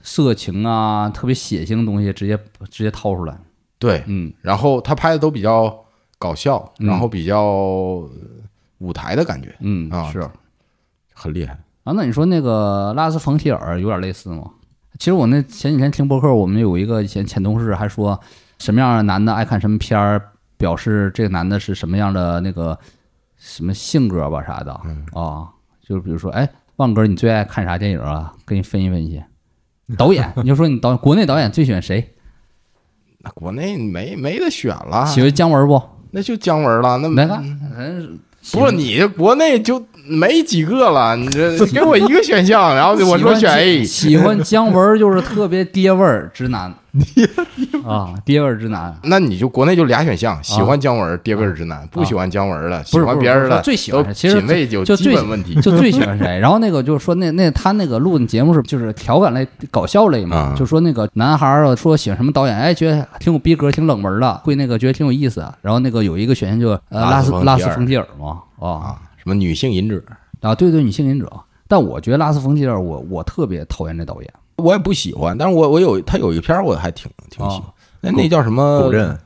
色情啊、特别血腥的东西直接直接掏出来。对，嗯，然后他拍的都比较搞笑，嗯然后比较呃舞台的感觉，嗯啊是很厉害。啊。那你说那个拉斯冯提尔有点类似吗？其实我那前几天听博客，我们有一个以前前同事还说，什么样的男的爱看什么片儿，表示这个男的是什么样的那个什么性格吧啥的啊。就是比如说，哎，旺哥，你最爱看啥电影啊？给你分析分析。导演，你就说你导国内导演最喜欢谁？那国内没没得选了，喜欢姜文不？那就姜文了。那没看，嗯，不是你这国内就没几个了，你这 <laughs> 给我一个选项，然后我说选 A，喜欢姜文就是特别爹味儿直男，啊，爹味儿直男。那你就国内就俩选项，喜欢姜文爹味儿直男，不喜欢姜文的，喜欢别人的，最喜欢其实品味就基本问题。就最喜欢 <laughs> 谁。然后那个就是说那那他那个录的节目是就是调侃类、搞笑类嘛，啊就说那个男孩儿说喜欢什么导演，哎，觉得挺有逼格、挺冷门的，会那个觉得挺有意思。然后那个有一个选项就呃拉拉斯拉斯冯提尔嘛，啊啊，什么女性隐者，啊，对对，女性隐者。但我觉得拉斯冯提尔，我我特别讨厌这导演。我也不喜欢，但是我我有他有一篇我还挺挺喜欢。啊，那那叫什么？狗刃，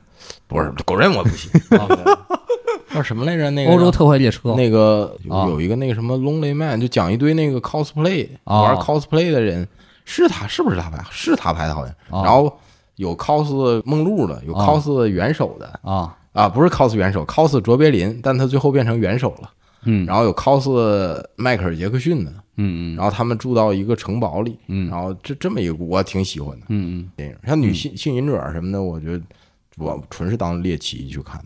不是狗刃我不喜欢，<laughs> <laughs> 叫什么来着？那个欧洲特快列车，那个有一个那个什么 Lonely Man，就讲一堆那个 cosplay 啊玩 cosplay 的人，是他是不是他拍？是他拍的，好像。啊然后有 cos 梦露的，有啊 cos 元首的。啊，啊，不是 cos 元首，cos 卓别林，但他最后变成元首了。嗯。然后有 cos 迈克尔杰克逊的，嗯嗯然后他们住到一个城堡里，嗯然后这这么一个我挺喜欢的嗯嗯，电影，像女性性瘾者什么的，我觉得我纯是当猎奇去看。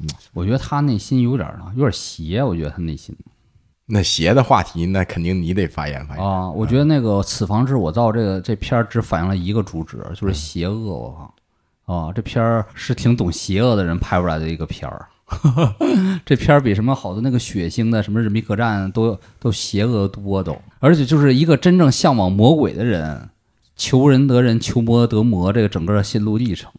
嗯我觉得他内心有点儿呢，有点邪，我觉得他内心那邪的话题，那肯定你得发言发言。啊，我觉得那个《此房之我造》这个这片儿只反映了一个主旨，就是邪恶。我靠，啊，这片儿是挺懂邪恶的人拍出来的一个片儿。<laughs> 这片儿比什么好多那个血腥的什么人民客栈都都邪恶多都，而且就是一个真正向往魔鬼的人，求人得人，求魔得魔，这个整个心路历程。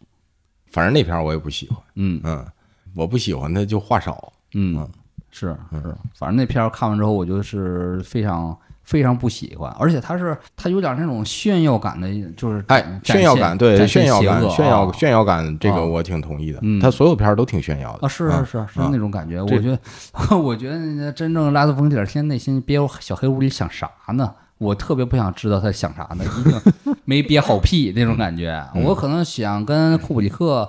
反正那片儿我也不喜欢，嗯嗯，我不喜欢的就话少。嗯，是是，反正那片儿看完之后，我就是非常非常不喜欢，而且他是他有点那种炫耀感的，就是哎，炫耀感，对，炫耀感，炫耀啊炫耀感，这啊个我挺同意的嗯。他所有片儿都挺炫耀的啊，是是是是啊那种感觉。我觉得，<laughs> 我觉得那真正拉斯冯提尔现在内心憋小黑屋里想啥呢？我特别不想知道他想啥呢，一定 <laughs> 没憋好屁那种感觉。嗯我可能想跟库布里克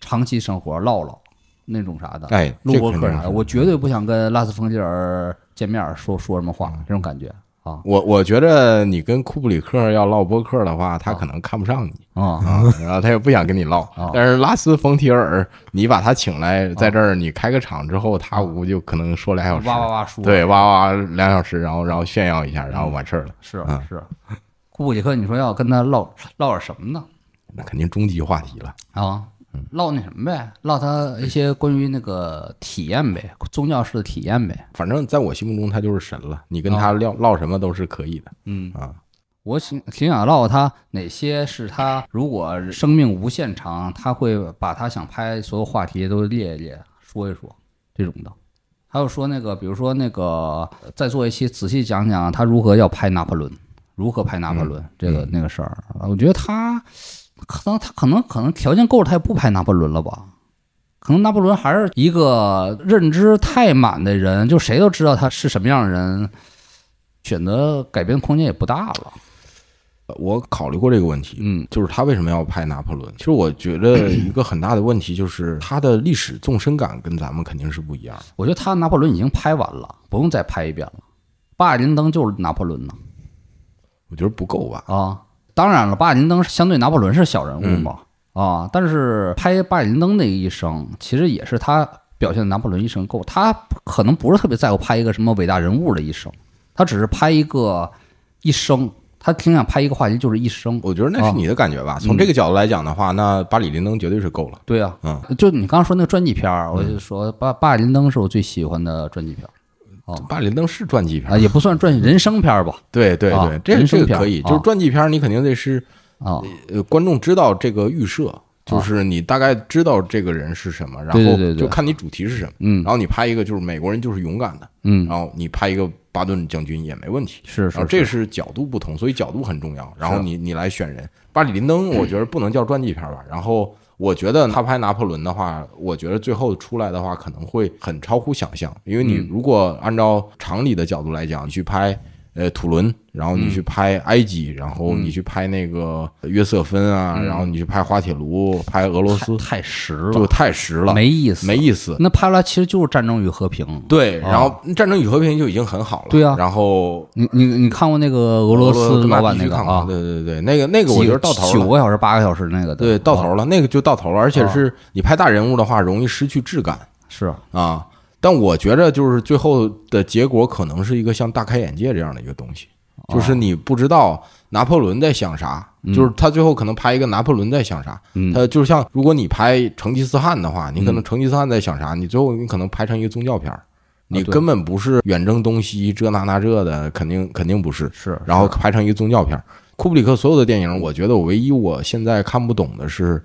长期生活唠唠那种啥的，哎，录这播课啥的。我绝对不想跟拉斯冯提尔见面说说什么话，这种感觉啊我我觉得你跟库布里克要唠播客的话，他啊可能看不上你啊啊，然后他也不想跟你唠啊。但是拉斯冯提尔，你把他请来，在这儿你开个场之后，他估计可能说俩小时，哇哇哇说，对，哇哇两小时，然后然后炫耀一下，然后完事儿了。是啊是。库布里克，你说要跟他唠唠点什么呢？那肯定终极话题了。啊，唠那什么呗，唠他一些关于那个体验呗，宗教式的体验呗。反正在我心目中，他就是神了。你跟他啊唠唠什么都是可以的嗯，啊。我挺挺想唠他哪些是他如果生命无限长，他会把他想拍所有话题都列一列，说一说这种的。还有说那个，比如说那个，再做一期仔细讲讲他如何要拍拿破仑，如何拍拿破仑、这个那个事儿。我觉得他可能他可能可能条件够了，他也不拍拿破仑了吧？可能拿破仑还是一个认知太满的人，就谁都知道他是什么样的人，选择改变空间也不大了。我考虑过这个问题，嗯就是他为什么要拍拿破仑？其实我觉得一个很大的问题就是他的历史纵深感跟咱们肯定是不一样的。我觉得他拿破仑已经拍完了，不用再拍一遍了。巴尔林登就是拿破仑呢我觉得不够吧？啊！当然了，巴里林登相对拿破仑是小人物嘛、啊，但是拍巴里林登那一生，其实也是他表现拿破仑一生够。他可能不是特别在乎拍一个什么伟大人物的一生，他只是拍一个一生，他挺想拍一个话题，就是一生。我觉得那是你的感觉吧。从这个角度来讲的话，那巴里林登绝对是够了。对啊，嗯，就你刚刚说那个传记片儿，我就说巴巴里林登是我最喜欢的传记片儿巴里林登是传记片啊，，也不算传记人生片儿吧啊对对对，这人生片这个可以。啊就是传记片，你肯定得是啊，呃，观众知道这个预设，就是你大概知道这个人是什么，然后就看你主题是什么。嗯然后你拍一个就是美国人就是勇敢的，嗯，然后你拍一个巴顿将军也没问题。是是这是角度不同，所以角度很重要。然后你你来选人，巴里林登我觉得不能叫传记片吧。然后我觉得他拍拿破仑的话，我觉得最后出来的话可能会很超乎想象，因为你嗯。如果按照常理的角度来讲，你去拍呃土伦，然后你去拍埃及，然后你去拍那个约瑟芬啊，然后你去拍滑铁卢，拍俄罗斯，太实了就了，太实了，没意思，没意思。那拍出来其实就是战争与和平。对，啊然后《战争与和平》就已经很好了。对啊然后你你你看过那个俄罗斯老板那个啊？对对对，那个那个我觉得到头了。九个小时、八个小时那个的，对，到头啊了，那个就到头了，而且是你拍大人物的话，容易失去质感是啊。但我觉着就是最后的结果可能是一个像大开眼界这样的一个东西，就是你不知道拿破仑在想啥，就是他最后可能拍一个拿破仑在想啥，嗯他就是像如果你拍成吉思汗的话，你可能成吉思汗在想啥，你最后你可能拍成一个宗教片儿，你根本不是远征东西这那那这的，肯定肯定不是，是，然后拍成一个宗教片儿。库布里克所有的电影，我觉得我唯一我现在看不懂的是，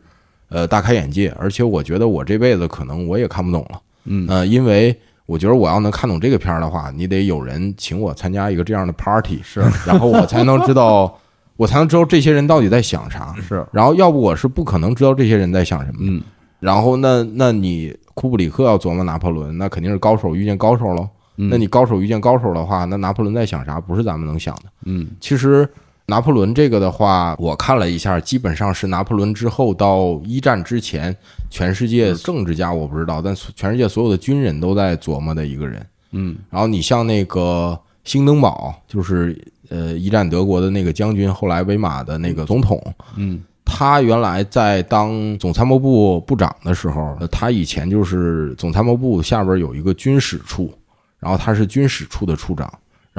呃，大开眼界，而且我觉得我这辈子可能我也看不懂了，嗯呃，因为我觉得我要能看懂这个片儿的话，你得有人请我参加一个这样的 party，是，<laughs> 然后我才能知道，<laughs> 我才能知道这些人到底在想啥，是，然后要不我是不可能知道这些人在想什么的。嗯然后那那你库布里克要琢磨拿破仑，那肯定是高手遇见高手喽。那你高手遇见高手的话，那拿破仑在想啥？不是咱们能想的。嗯，其实拿破仑这个的话，我看了一下，基本上是拿破仑之后到一战之前，全世界政治家我不知道，但全世界所有的军人都在琢磨的一个人。嗯，然后你像那个兴登堡，就是呃一战德国的那个将军，后来威马的那个总统。嗯。他原来在当总参谋部部长的时候，他以前就是总参谋部下边有一个军史处，然后他是军史处的处长，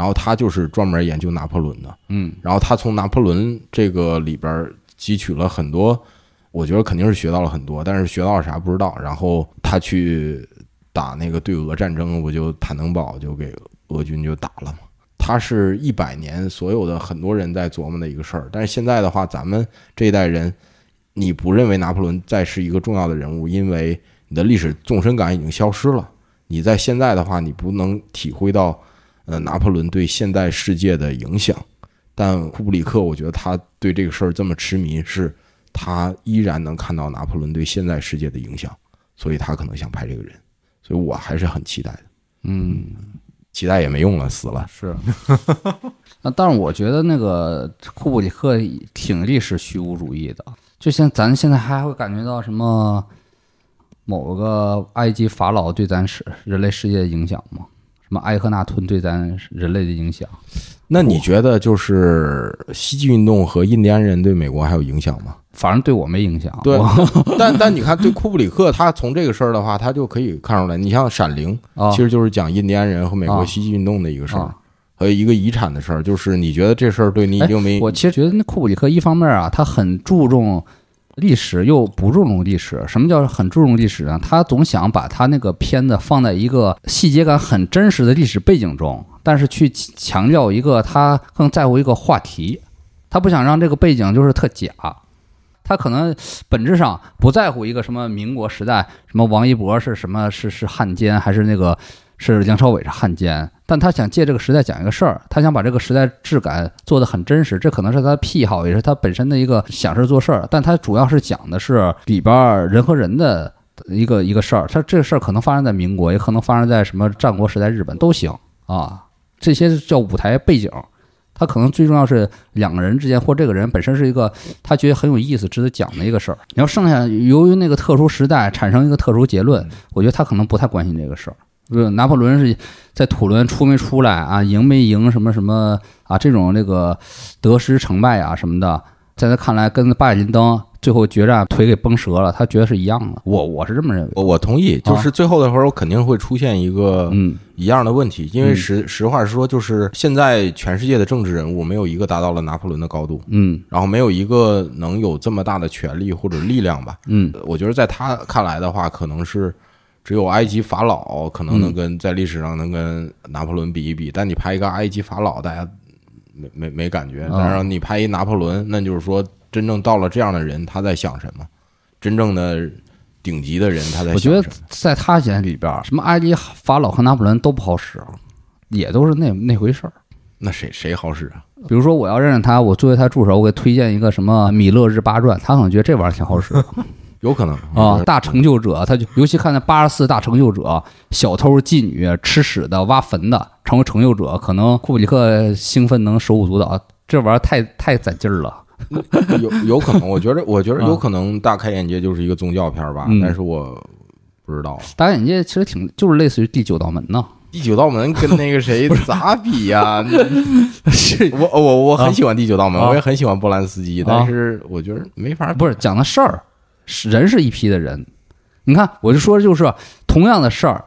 然后他就是专门研究拿破仑的，嗯，然后他从拿破仑这个里边汲取了很多，我觉得肯定是学到了很多，但是学到了啥不知道。然后他去打那个对俄战争，我就坦能堡就给俄军就打了嘛。他是一百年所有的很多人在琢磨的一个事儿，但是现在的话，咱们这一代人，你不认为拿破仑再是一个重要的人物，因为你的历史纵深感已经消失了。你在现在的话，你不能体会到，呃，拿破仑对现代世界的影响。但库布里克，我觉得他对这个事儿这么痴迷，是他依然能看到拿破仑对现代世界的影响，所以他可能想拍这个人。所以我还是很期待的。嗯。期待也没用了，死了。是，<laughs> 那但是我觉得那个库布里克挺历史虚无主义的，就像咱现在还会感觉到什么某个埃及法老对咱是人类世界的影响吗？什么埃克纳吞对咱人类的影响？那你觉得就是西进运动和印第安人对美国还有影响吗？反正对我没影响。<laughs> 对，但但你看，对库布里克，他从这个事儿的话，他就可以看出来。你像《闪灵》，其实就是讲印第安人和美国西进运动的一个事儿，还有一个遗产的事儿。就是你觉得这事儿对你已经没？我其实觉得那库布里克一方面啊，他很注重历史，又不注重历史。什么叫很注重历史呢？他总想把他那个片子放在一个细节感很真实的历史背景中。但是去强调一个，他更在乎一个话题，他不想让这个背景就是特假，他可能本质上不在乎一个什么民国时代，什么王一博是什么是是汉奸，还是那个是梁朝伟是汉奸，但他想借这个时代讲一个事儿，他想把这个时代质感做得很真实，这可能是他的癖好，也是他本身的一个想事儿做事儿，但他主要是讲的是里边人和人的一个一个事儿，他这个事儿可能发生在民国，也可能发生在什么战国时代日本都行啊。这些叫舞台背景，他可能最重要是两个人之间，或这个人本身是一个他觉得很有意思、值得讲的一个事儿。然后剩下由于那个特殊时代产生一个特殊结论，我觉得他可能不太关心这个事儿。拿破仑是在土伦出没出来啊，赢没赢什么什么啊，这种那个得失成败啊什么的，在他看来跟巴里林登。最后决战腿给崩折了，他觉得是一样的。我我是这么认为，我我同意，就是最后的时候肯定会出现一个嗯。一样的问题，因为实实话实说，就是现在全世界的政治人物没有一个达到了拿破仑的高度，嗯，然后没有一个能有这么大的权力或者力量吧，嗯，我觉得在他看来的话，可能是只有埃及法老可能能跟在历史上能跟拿破仑比一比，但你拍一个埃及法老，大家没没没感觉，但是你拍一拿破仑，那就是说。真正到了这样的人，他在想什么？真正的顶级的人，他在。我觉得在他眼里边，什么埃及法老和拿破仑都不好使，也都是那那回事儿。那谁谁好使啊？比如说，我要认识他，我作为他助手，我给推荐一个什么《米勒日八传》，他可能觉得这玩意儿挺好使。有可能啊，大成就者，他就尤其看那八十四大成就者，小偷、妓女、吃屎的、挖坟的，成为成就者，可能库布里克兴奋能手舞足蹈，这玩意儿太太攒劲儿了。有有可能，我觉得，我觉得有可能大开眼界就是一个宗教片吧，但是我不知道。大开眼界其实挺，就是类似于第九道门呢。第九道门跟那个谁 <laughs> 咋比呀？<laughs> 是我我我很喜欢第九道门，我也很喜欢波兰斯基，但是我觉得没法。不是讲的事儿，是人是一批的人。你看，我就说，就是同样的事儿，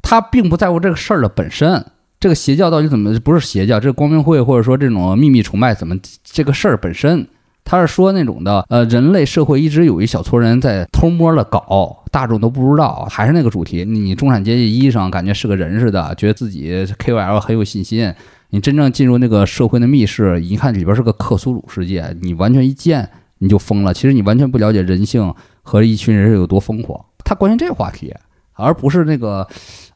他并不在乎这个事儿的本身。这个邪教到底怎么不是邪教？这个光明会或者说这种秘密崇拜怎么这个事儿本身？他是说那种的，呃，人类社会一直有一小撮人在偷摸的搞，大众都不知道。还是那个主题，你中产阶级医生感觉是个人似的，觉得自己 KOL 很有信心。你真正进入那个社会的密室，一看里边是个克苏鲁世界，你完全一见你就疯了。其实你完全不了解人性和一群人是有多疯狂。他关心这个话题。而不是那个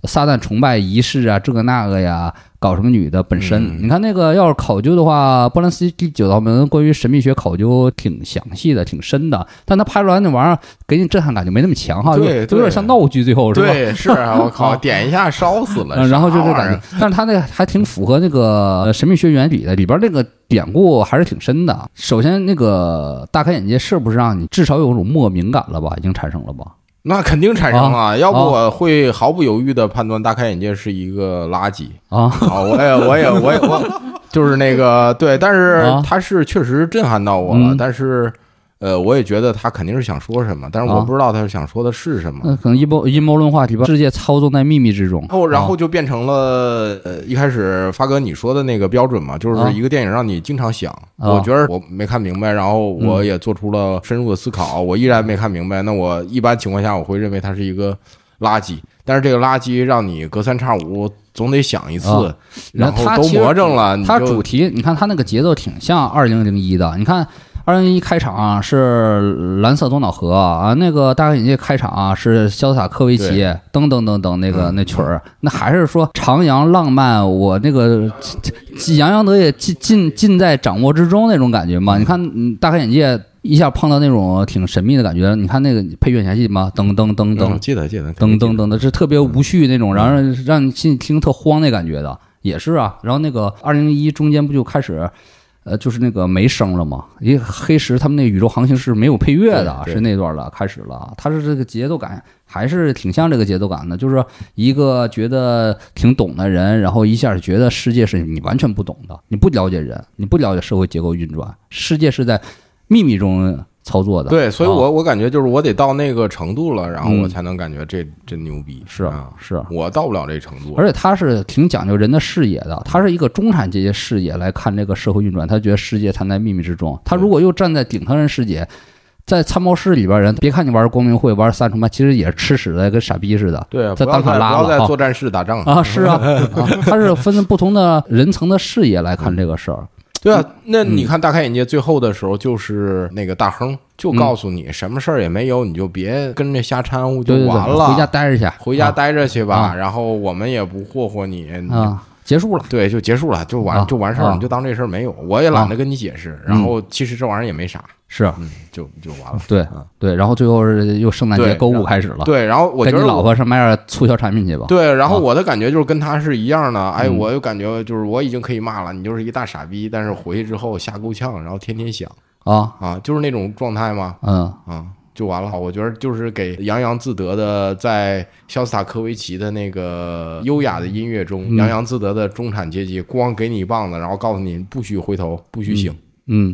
撒旦崇拜仪式啊，这个那个呀，搞什么女的本身。嗯你看那个要是考究的话，波兰斯基第九道门关于神秘学考究挺详细的，挺深的，但他拍出来那玩意儿给你震撼感就没那么强哈，对就有点像闹剧，最后是吧？对，是啊，我靠，<laughs> 点一下烧死了，嗯，然后就啥玩意儿这感觉，但是他那个还挺符合那个呃神秘学原理的，里边那个典故还是挺深的。首先，那个大开眼界是不是让你至少有种莫名感了吧？已经产生了吧？那肯定产生了，要不啊。我会毫不犹豫的判断大开眼界是一个垃圾。啊，啊，我也，我也，我也，我就是那个对，但是啊。他是确实震撼到我了，嗯。但是呃，我也觉得他肯定是想说什么，但是我啊不知道他是想说的是什么。那可能阴谋阴谋论话题吧，世界操纵在秘密之中。然后，然后啊就变成了呃，一开始发哥你说的那个标准嘛，就是啊一个电影让你经常想。啊我觉得我没看明白，然后我嗯也做出了深入的思考，我依然没看明白。那我一般情况下我会认为它是一个垃圾，但是这个垃圾让你隔三差五总得想一次，啊然后都魔怔了，你它主题，你看它那个节奏挺像二零零一的。你看二零零一开场啊是蓝色多瑙河啊，那个大开眼界开场啊是潇洒科维奇对噔噔噔噔那个嗯那曲儿，那还是说徜徉浪漫，我那个洋洋得意尽尽尽在掌握之中那种感觉嘛。你看嗯大开眼界。一下碰到那种挺神秘的感觉，你看那个配乐你还记得吗？噔噔噔噔嗯，记得记得，噔噔噔的，是特别无序那种，然后让让你心里听特慌那感觉的，也是啊。然后那个二零一中间不就开始，呃，就是那个没声了嘛，因为黑石他们那宇宙航行是没有配乐的，是那段了，开始了。它是这个节奏感还是挺像这个节奏感的，就是一个觉得挺懂的人，然后一下觉得世界是你完全不懂的，你不了解人，你不了解社会结构运转，世界是在秘密中操作的。对，所以啊我我感觉就是我得到那个程度了，然后嗯我才能感觉这真牛逼。是啊，是。我到不了这程度。而且他是挺讲究人的视野的，他是一个中产阶级视野来看这个社会运转，他觉得世界藏在秘密之中。他如果又站在顶层人视野，在参谋室里边人，别看你玩光明会、玩三重派，其实也是吃屎的，跟傻逼似的。对啊，在当场拉了啊要在作战室打仗啊，是啊，啊，他是分不同的人层的视野来看这个事儿。对啊，那嗯你看大开眼界最后的时候，就是那个大亨就嗯告诉你，什么事儿也没有，你就别跟着瞎掺和，就完了。回家待着去，回家待着去吧，啊。然后我们也不霍霍你。你啊，结束了。对，就结束了，就完啊。就完事儿，啊。你就当这事儿没有。我也懒得跟你解释，然嗯。后其实这玩意儿也没啥，是啊。嗯，就就完了。对啊对，然后最后是又圣诞节购物开始了，对，然后我觉得你老婆上买点促销产品去吧。对，然后啊。我的感觉就是跟他是一样的，哎，嗯。我就感觉就是我已经可以骂了，你就是一个大傻逼，但是回去之后吓够呛，然后天天想啊，啊，就是那种状态嘛，嗯。啊，就完了。我觉得就是给洋洋自得的，在肖斯塔科维奇的那个优雅的音乐中，嗯。洋洋自得的中产阶级，光给你一棒子，然后告诉你不许回头，不许醒，嗯，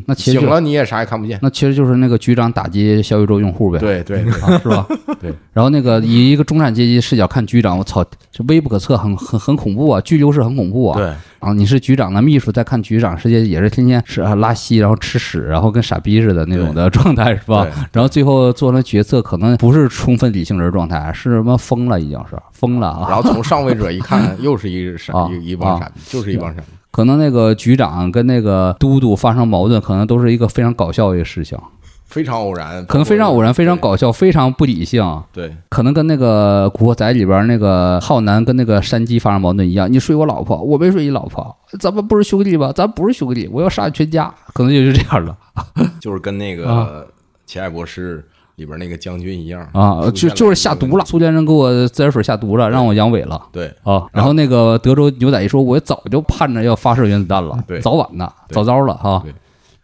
那其实醒了你也啥也看不见。那其实就是那个局长打击小宇宙用户呗，对对对啊，是吧？<laughs> 对。然后那个以一个中产阶级视角看局长，我操，这微不可测，很很很恐怖啊，巨流是很恐怖啊。。对，然后你是局长的秘书，在看局长世界也是天天是啊拉稀，然后吃屎，然后跟傻逼似的那种的状态，是吧对？然后最后做了决策，可能不是充分理性人状态，是什么疯了，已经是疯了啊。然后从上位者一看，<laughs> 又是一傻啊一一帮啊傻逼，就是一帮傻逼。可能那个局长跟那个都督发生矛盾，可能都是一个非常搞笑的一个事情，非常偶然，可能非常偶然，非常搞笑，非常不理性。对。可能跟那个《古惑仔》里边那个浩南跟那个山鸡发生矛盾一样，你睡我老婆，我没睡你老婆，咱们不是兄弟吧？咱不是兄弟，我要杀你全家，可能就是这样的 <laughs> 就是跟那啊个《奇爱博士》里边那个将军一样啊，就就是下毒了，苏联人给我自来水下毒了，让我阳痿了。对啊，然后那个德州牛仔一说，我早就盼着要发射原子弹了，对早晚的，早早了哈对。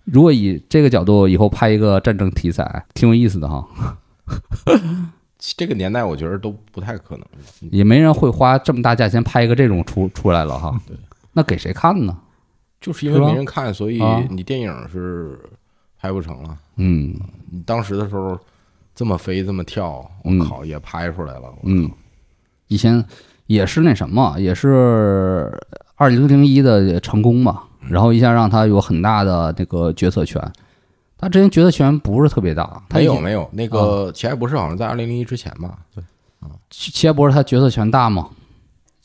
如果以这个角度以后拍一个战争题材，挺有意思的哈，<laughs> 这个年代我觉得都不太可能。也没人会花这么大价钱拍一个这种出出来了哈。对，那给谁看呢？就是因为没人看，所以啊你电影是拍不成了。嗯你当时的时候这么飞这么跳，嗯我靠，也拍出来了。嗯，以前也是那什么，也是二零零一的成功嘛，然后一下让他有很大的那个决策权。他之前决策权不是特别大，他没有没有，那个《奇爱博士》好像在二零零一之前吧？对，齐齐爱博士他决策权大吗？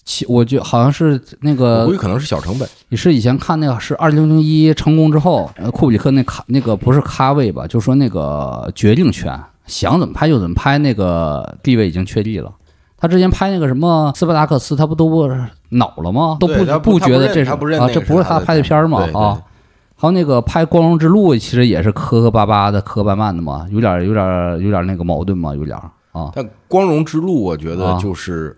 齐，我觉好像是那我个估计可能是小成本。你是以前看那个是二零零一成功之后，呃库布里克那卡那个不是咖位吧？就说那个决定权，想怎么拍就怎么拍，那个地位已经确立了。他之前拍那个什么斯巴达克斯，他不都不恼了吗？都不不觉得这是啊，他不认那这不是他拍的片儿嘛对对啊。还有那个拍《光荣之路》，其实也是磕磕巴巴的、磕磕绊绊的嘛，有点、有点、有点那个矛盾嘛，有点儿啊。但《光荣之路》，我觉得啊就是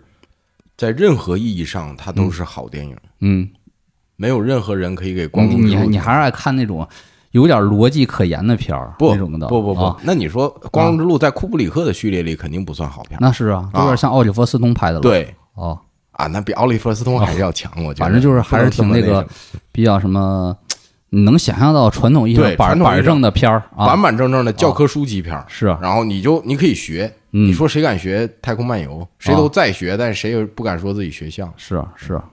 在任何意义上，它都是好电影，嗯，没有任何人可以给《光荣之路》你你还是爱看那种有点逻辑可言的片儿不那种的，不不不啊，那你说《光荣之路》在库布里克的序列里肯定不算好片儿，那是啊，有点像奥利弗·斯通拍的了。对。哦，啊，那比奥利弗·斯通还是要强，我觉得。反正就是还是挺那个比较什么，你能想象到传统意义上对板板正的片儿啊，板板正正的教科书级片儿，是。啊，然后你就你可以学，嗯。你说谁敢学《太空漫游》？谁都在学，但是谁也不敢说自己学像。是啊是。啊，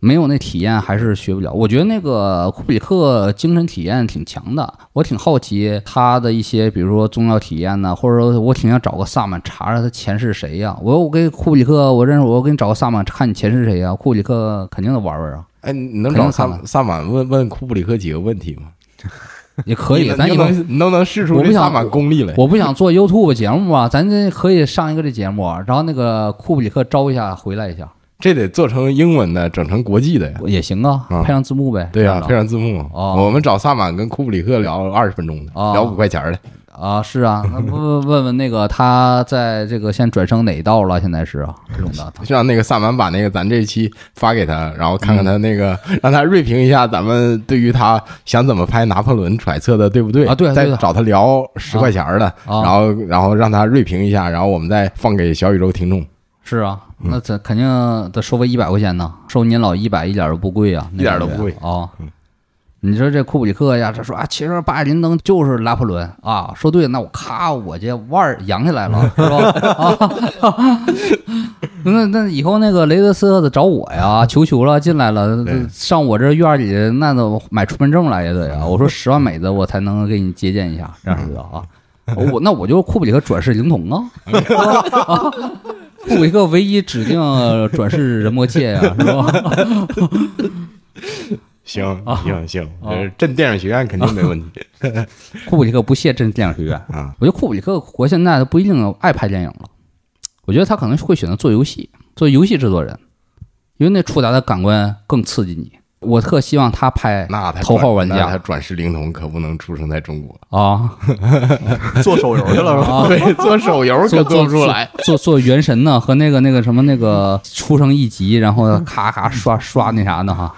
没有那体验还是学不了。我觉得那个库比克精神体验挺强的，我挺好奇他的一些，比如说宗教体验呢，或者说我挺想找个萨满查查他前世谁呀、我我给库比克，我认识，我给你找个萨满看你前世谁呀、库比克肯定得玩玩啊，哎，你能找萨萨满问问库布里克几个问题吗？<laughs> 也可以，咱以后能你能你能不能试出我不想这萨满功力来？我不想做 YouTube 节目啊，咱这可以上一个这节目，然后那个库布里克招一下回来一下这得做成英文的，整成国际的呀。也行啊，啊配上字幕呗。对呀、配上字幕。哦我们找萨满跟库布里克聊二十分钟的，哦聊五块钱的。啊，是啊，那不 <laughs> 问问问那个他在这个现在转生哪一道了？现在是啊，这种的 <laughs> 让那个萨满把那个咱这一期发给他，然后看看他那个，嗯 <laughs> 让他锐评一下咱们对于他想怎么拍拿破仑揣测的对不对啊对再找他聊十块钱的，啊然后然后让他锐评一下，然后我们再放给小宇宙听众，是啊，嗯那咱肯定得收个一百块钱呢，收您老一百一点都不贵啊，一点都不贵啊。你说这库布里克呀，他说啊，其实巴尔林登就是拿破仑啊，说对，那我咔，我这腕儿扬起来了，是吧？<laughs> 啊，那那以后那个雷德斯特得找我呀，求求了，进来了，上我这院里那都买出门证来也得啊。我说十万美的我才能给你接见一下，这样式的啊。我那我就库布里克转世灵童啊，<laughs> 啊库布里克唯一指定 <laughs> 转世人魔界呀，是吧？行啊行行，呃镇电影学院肯定没问题 <laughs> 库布里克不屑镇电影学院。啊。我觉得库布里克活现在他不一定爱拍电影了，我觉得他可能会选择做游戏，做游戏制作人，因为那触达的感官更刺激你。我特希望他拍那他头号玩家他转世灵童可不能出生在中国，啊，<laughs> 做手游去了是吧？啊 <laughs> 对，做手游可做做不出来。做做原神呢，和那个那个什么那个出生一集，然后咔咔刷刷那啥的哈。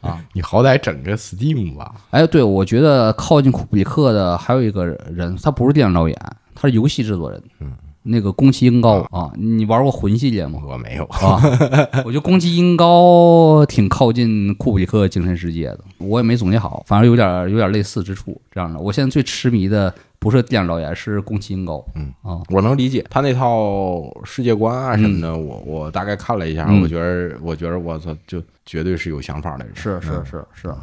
啊你好歹整个 Steam 吧，哎，对，我觉得靠近库布里克的还有一个人，他不是电影导演，他是游戏制作人。嗯，那个宫崎英高啊，你玩过魂系列吗？我没有。啊，<laughs> 我觉得宫崎英高挺靠近库布里克精神世界的，我也没总结好，反正有点有点类似之处。这样的，我现在最痴迷的不是电影导演，是宫崎英高。嗯啊，我能理解他那套世界观啊什么的，我我大概看了一下，嗯我觉得我觉得我操，就绝对是有想法的人。是是嗯是是，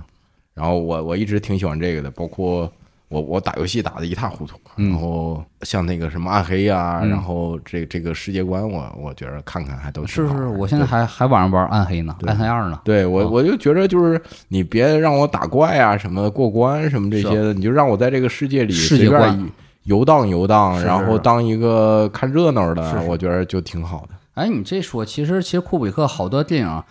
然后我我一直挺喜欢这个的，包括我我打游戏打的一塌糊涂，嗯然后像那个什么暗黑呀、嗯然后这这个世界观我我觉得看看还都挺是是，我现在还还晚上玩暗黑呢，暗黑二呢。对我啊我就觉得就是你别让我打怪啊什么过关什么这些的，你就让我在这个世界里世界随便游荡游荡，然后当一个看热闹的，是是我觉得就挺好的。哎，你这说，其实其实库布里克好多电影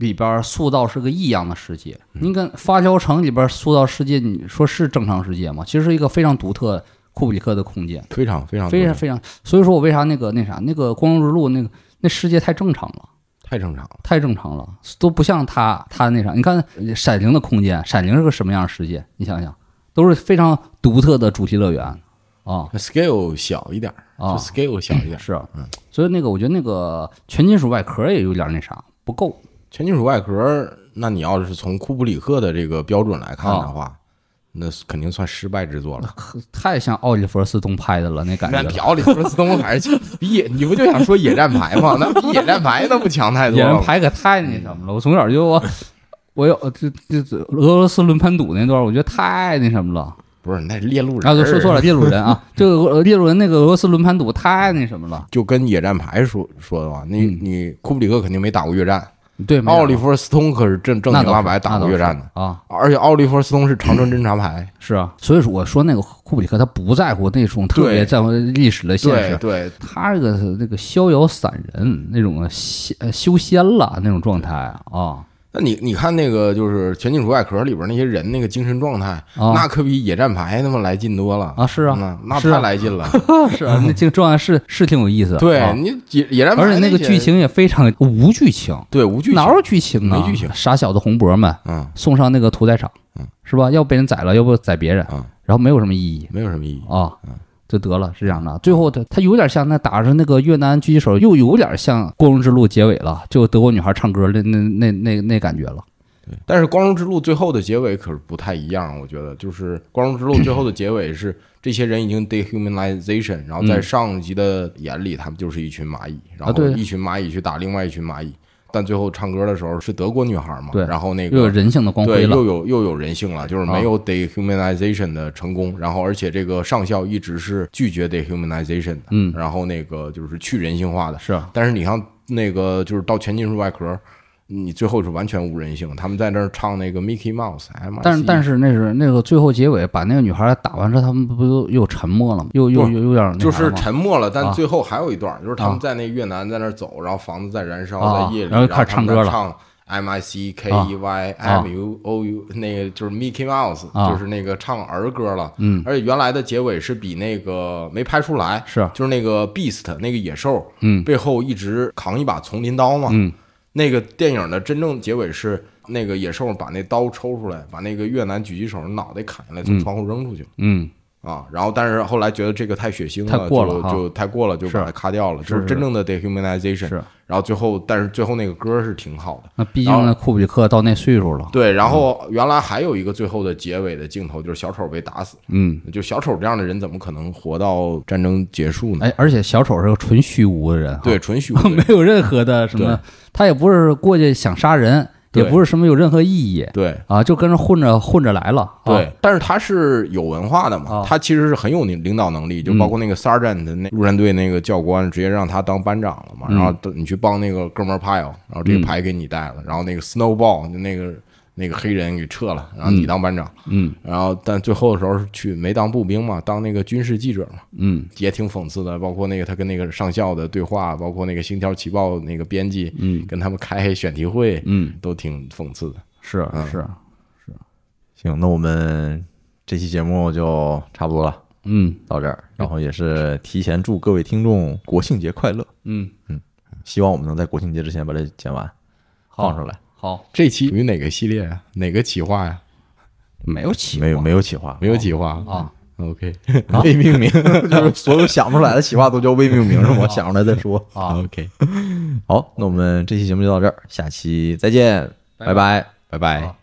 里边塑造是个异样的世界。嗯你跟《发条城》里边塑造世界，你说是正常世界吗？其实是一个非常独特库布里克的空间，非常非常非常非常。所以说我为啥那个那啥那个《光荣之路》那个那世界太正常了。太正常了。太正常了，都不像他他那啥。你看《闪灵》的空间，《闪灵》是个什么样的世界？你想想，都是非常独特的主题乐园啊 scale 小一点就 scale 小一点儿。是啊，所以那个我觉得那个全金属外壳也有点那啥不够。全金属外壳，那你要是从库布里克的这个标准来看的话，那肯定算失败之作了。太像奥利弗斯通拍的了，那感觉那。比奥利弗斯通还是强比野，你不就想说野战牌吗？那比野战牌那不强太多了吗？牌可太那什么了，我从小就我我有这这这俄罗斯轮盘赌那段，我觉得太那什么了。不是，那是猎鹿人啊，对，说错了，猎鹿人啊，这个俄猎鹿人那个俄罗斯轮盘赌太那什么了。就跟野战牌说说的话，你嗯你库布里克肯定没打过越战，对，奥利弗·斯通可是正正经八百打过越战的，啊，而且奥利弗·斯通是长征侦察排，是啊，所以说我说那个库布里克他不在乎那种特别在乎历史的现实，对对，他这个那个逍遥散人那种仙呃修仙了那种状态啊那你你看那个就是《全金属外壳》里边那些人那个精神状态，啊那可比野战排他妈来劲多了啊是啊嗯那太来劲了。<laughs> 是啊，那这个状态是是挺有意思的，对啊你野野战排，而且那个剧，情也非常无剧情，对无剧情，哪有剧情啊？没剧情傻小子红脖们嗯送上那个屠宰场，是吧？要被人宰了，要不宰别人，嗯，然后没有什么意义没有什么意义。啊，就得了，是这样的。最后他他有点像那打着那个越南狙击手，又有点像《光荣之路》结尾了，就德国女孩唱歌那那那那那感觉了。但是《光荣之路》最后的结尾可是不太一样，我觉得就是《光荣之路》最后的结尾是这些人已经 dehumanization，然后在上级的眼里，他们就是一群蚂蚁，然后一群蚂蚁去打另外一群蚂蚁，但最后唱歌的时候是德国女孩嘛，对然后那个又有个。人性的光对，辉了又。有又有人性了，就是没有 dehumanization 的成功，然后而且这个上校一直是拒绝 dehumanization 的，嗯然后那个就是去人性化的，是啊，但是你像那个就是到全金属外壳，你最后是完全无人性。他们在那儿唱那个 Mickey Mouse，但是但是是那是那个最后结尾把那个女孩打完之后，他们不又又沉默了吗？又又又有点就是沉默了，但啊。最后还有一段，就是他们啊。在那越南在那儿走，然后房子在燃烧，啊在夜里，然后后开始唱歌了。唱 M I C K E Y M U O U，那个就是 Mickey Mouse，啊。就是那个唱儿歌了。嗯，而且原来的结尾是比那个没拍出来，是。就是那个 Beast 那个野兽，嗯。背后一直扛一把丛林刀嘛，嗯那个电影的真正结尾是那个野兽把那刀抽出来，把那个越南狙击手脑袋砍下来，从窗户扔出去、嗯啊。然后，但是后来觉得这个太血腥了太过了就就太过了，就是把它咔掉了。是就是真正的 dehumanization。是。然后最后，但是最后那个歌是挺好的。那毕竟那库布里克到那岁数了。对，然后原来还有一个最后的结尾的镜头，就是小丑被打死。嗯，就小丑这样的人，怎么可能活到战争结束呢？哎，而且小丑是个纯虚无的人，对，，纯虚无 <laughs> 没有任何的什么，他也不是过去想杀人，也不是什么有任何意义对。啊，就跟着混着混着来了。啊对，但是他是有文化的嘛啊，他其实是很有领领导能力，就包括那个 sergeant 那陆战队那个教官，直接让他当班长了嘛，嗯然后你去帮那个哥们儿 pile，然后这个牌给你带了，然后那个 snowball 就那个那个黑人给撤了，然后你当班长，嗯。然后但最后的时候是去没当步兵嘛，当那个军事记者嘛，嗯。也挺讽刺的，包括那个他跟那个上校的对话，包括那个《星条旗报》那个编辑嗯。跟他们开选题会，嗯，都挺讽刺的。是是是，行，那我们这期节目就差不多了，嗯。到这儿。然后也是提前祝各位听众国庆节快乐，嗯，希望我们能在国庆节之前把这剪完放出来。好，这期属于哪个系列啊？哪个企划呀？没有起没有没有企划，没有企划啊。OK <laughs> 未命名，就是所有想不出来的企划都叫未命名，是吗？想出来再说。啊，OK，好，那我们这期节目就到这儿，下期再见，拜拜。拜拜好。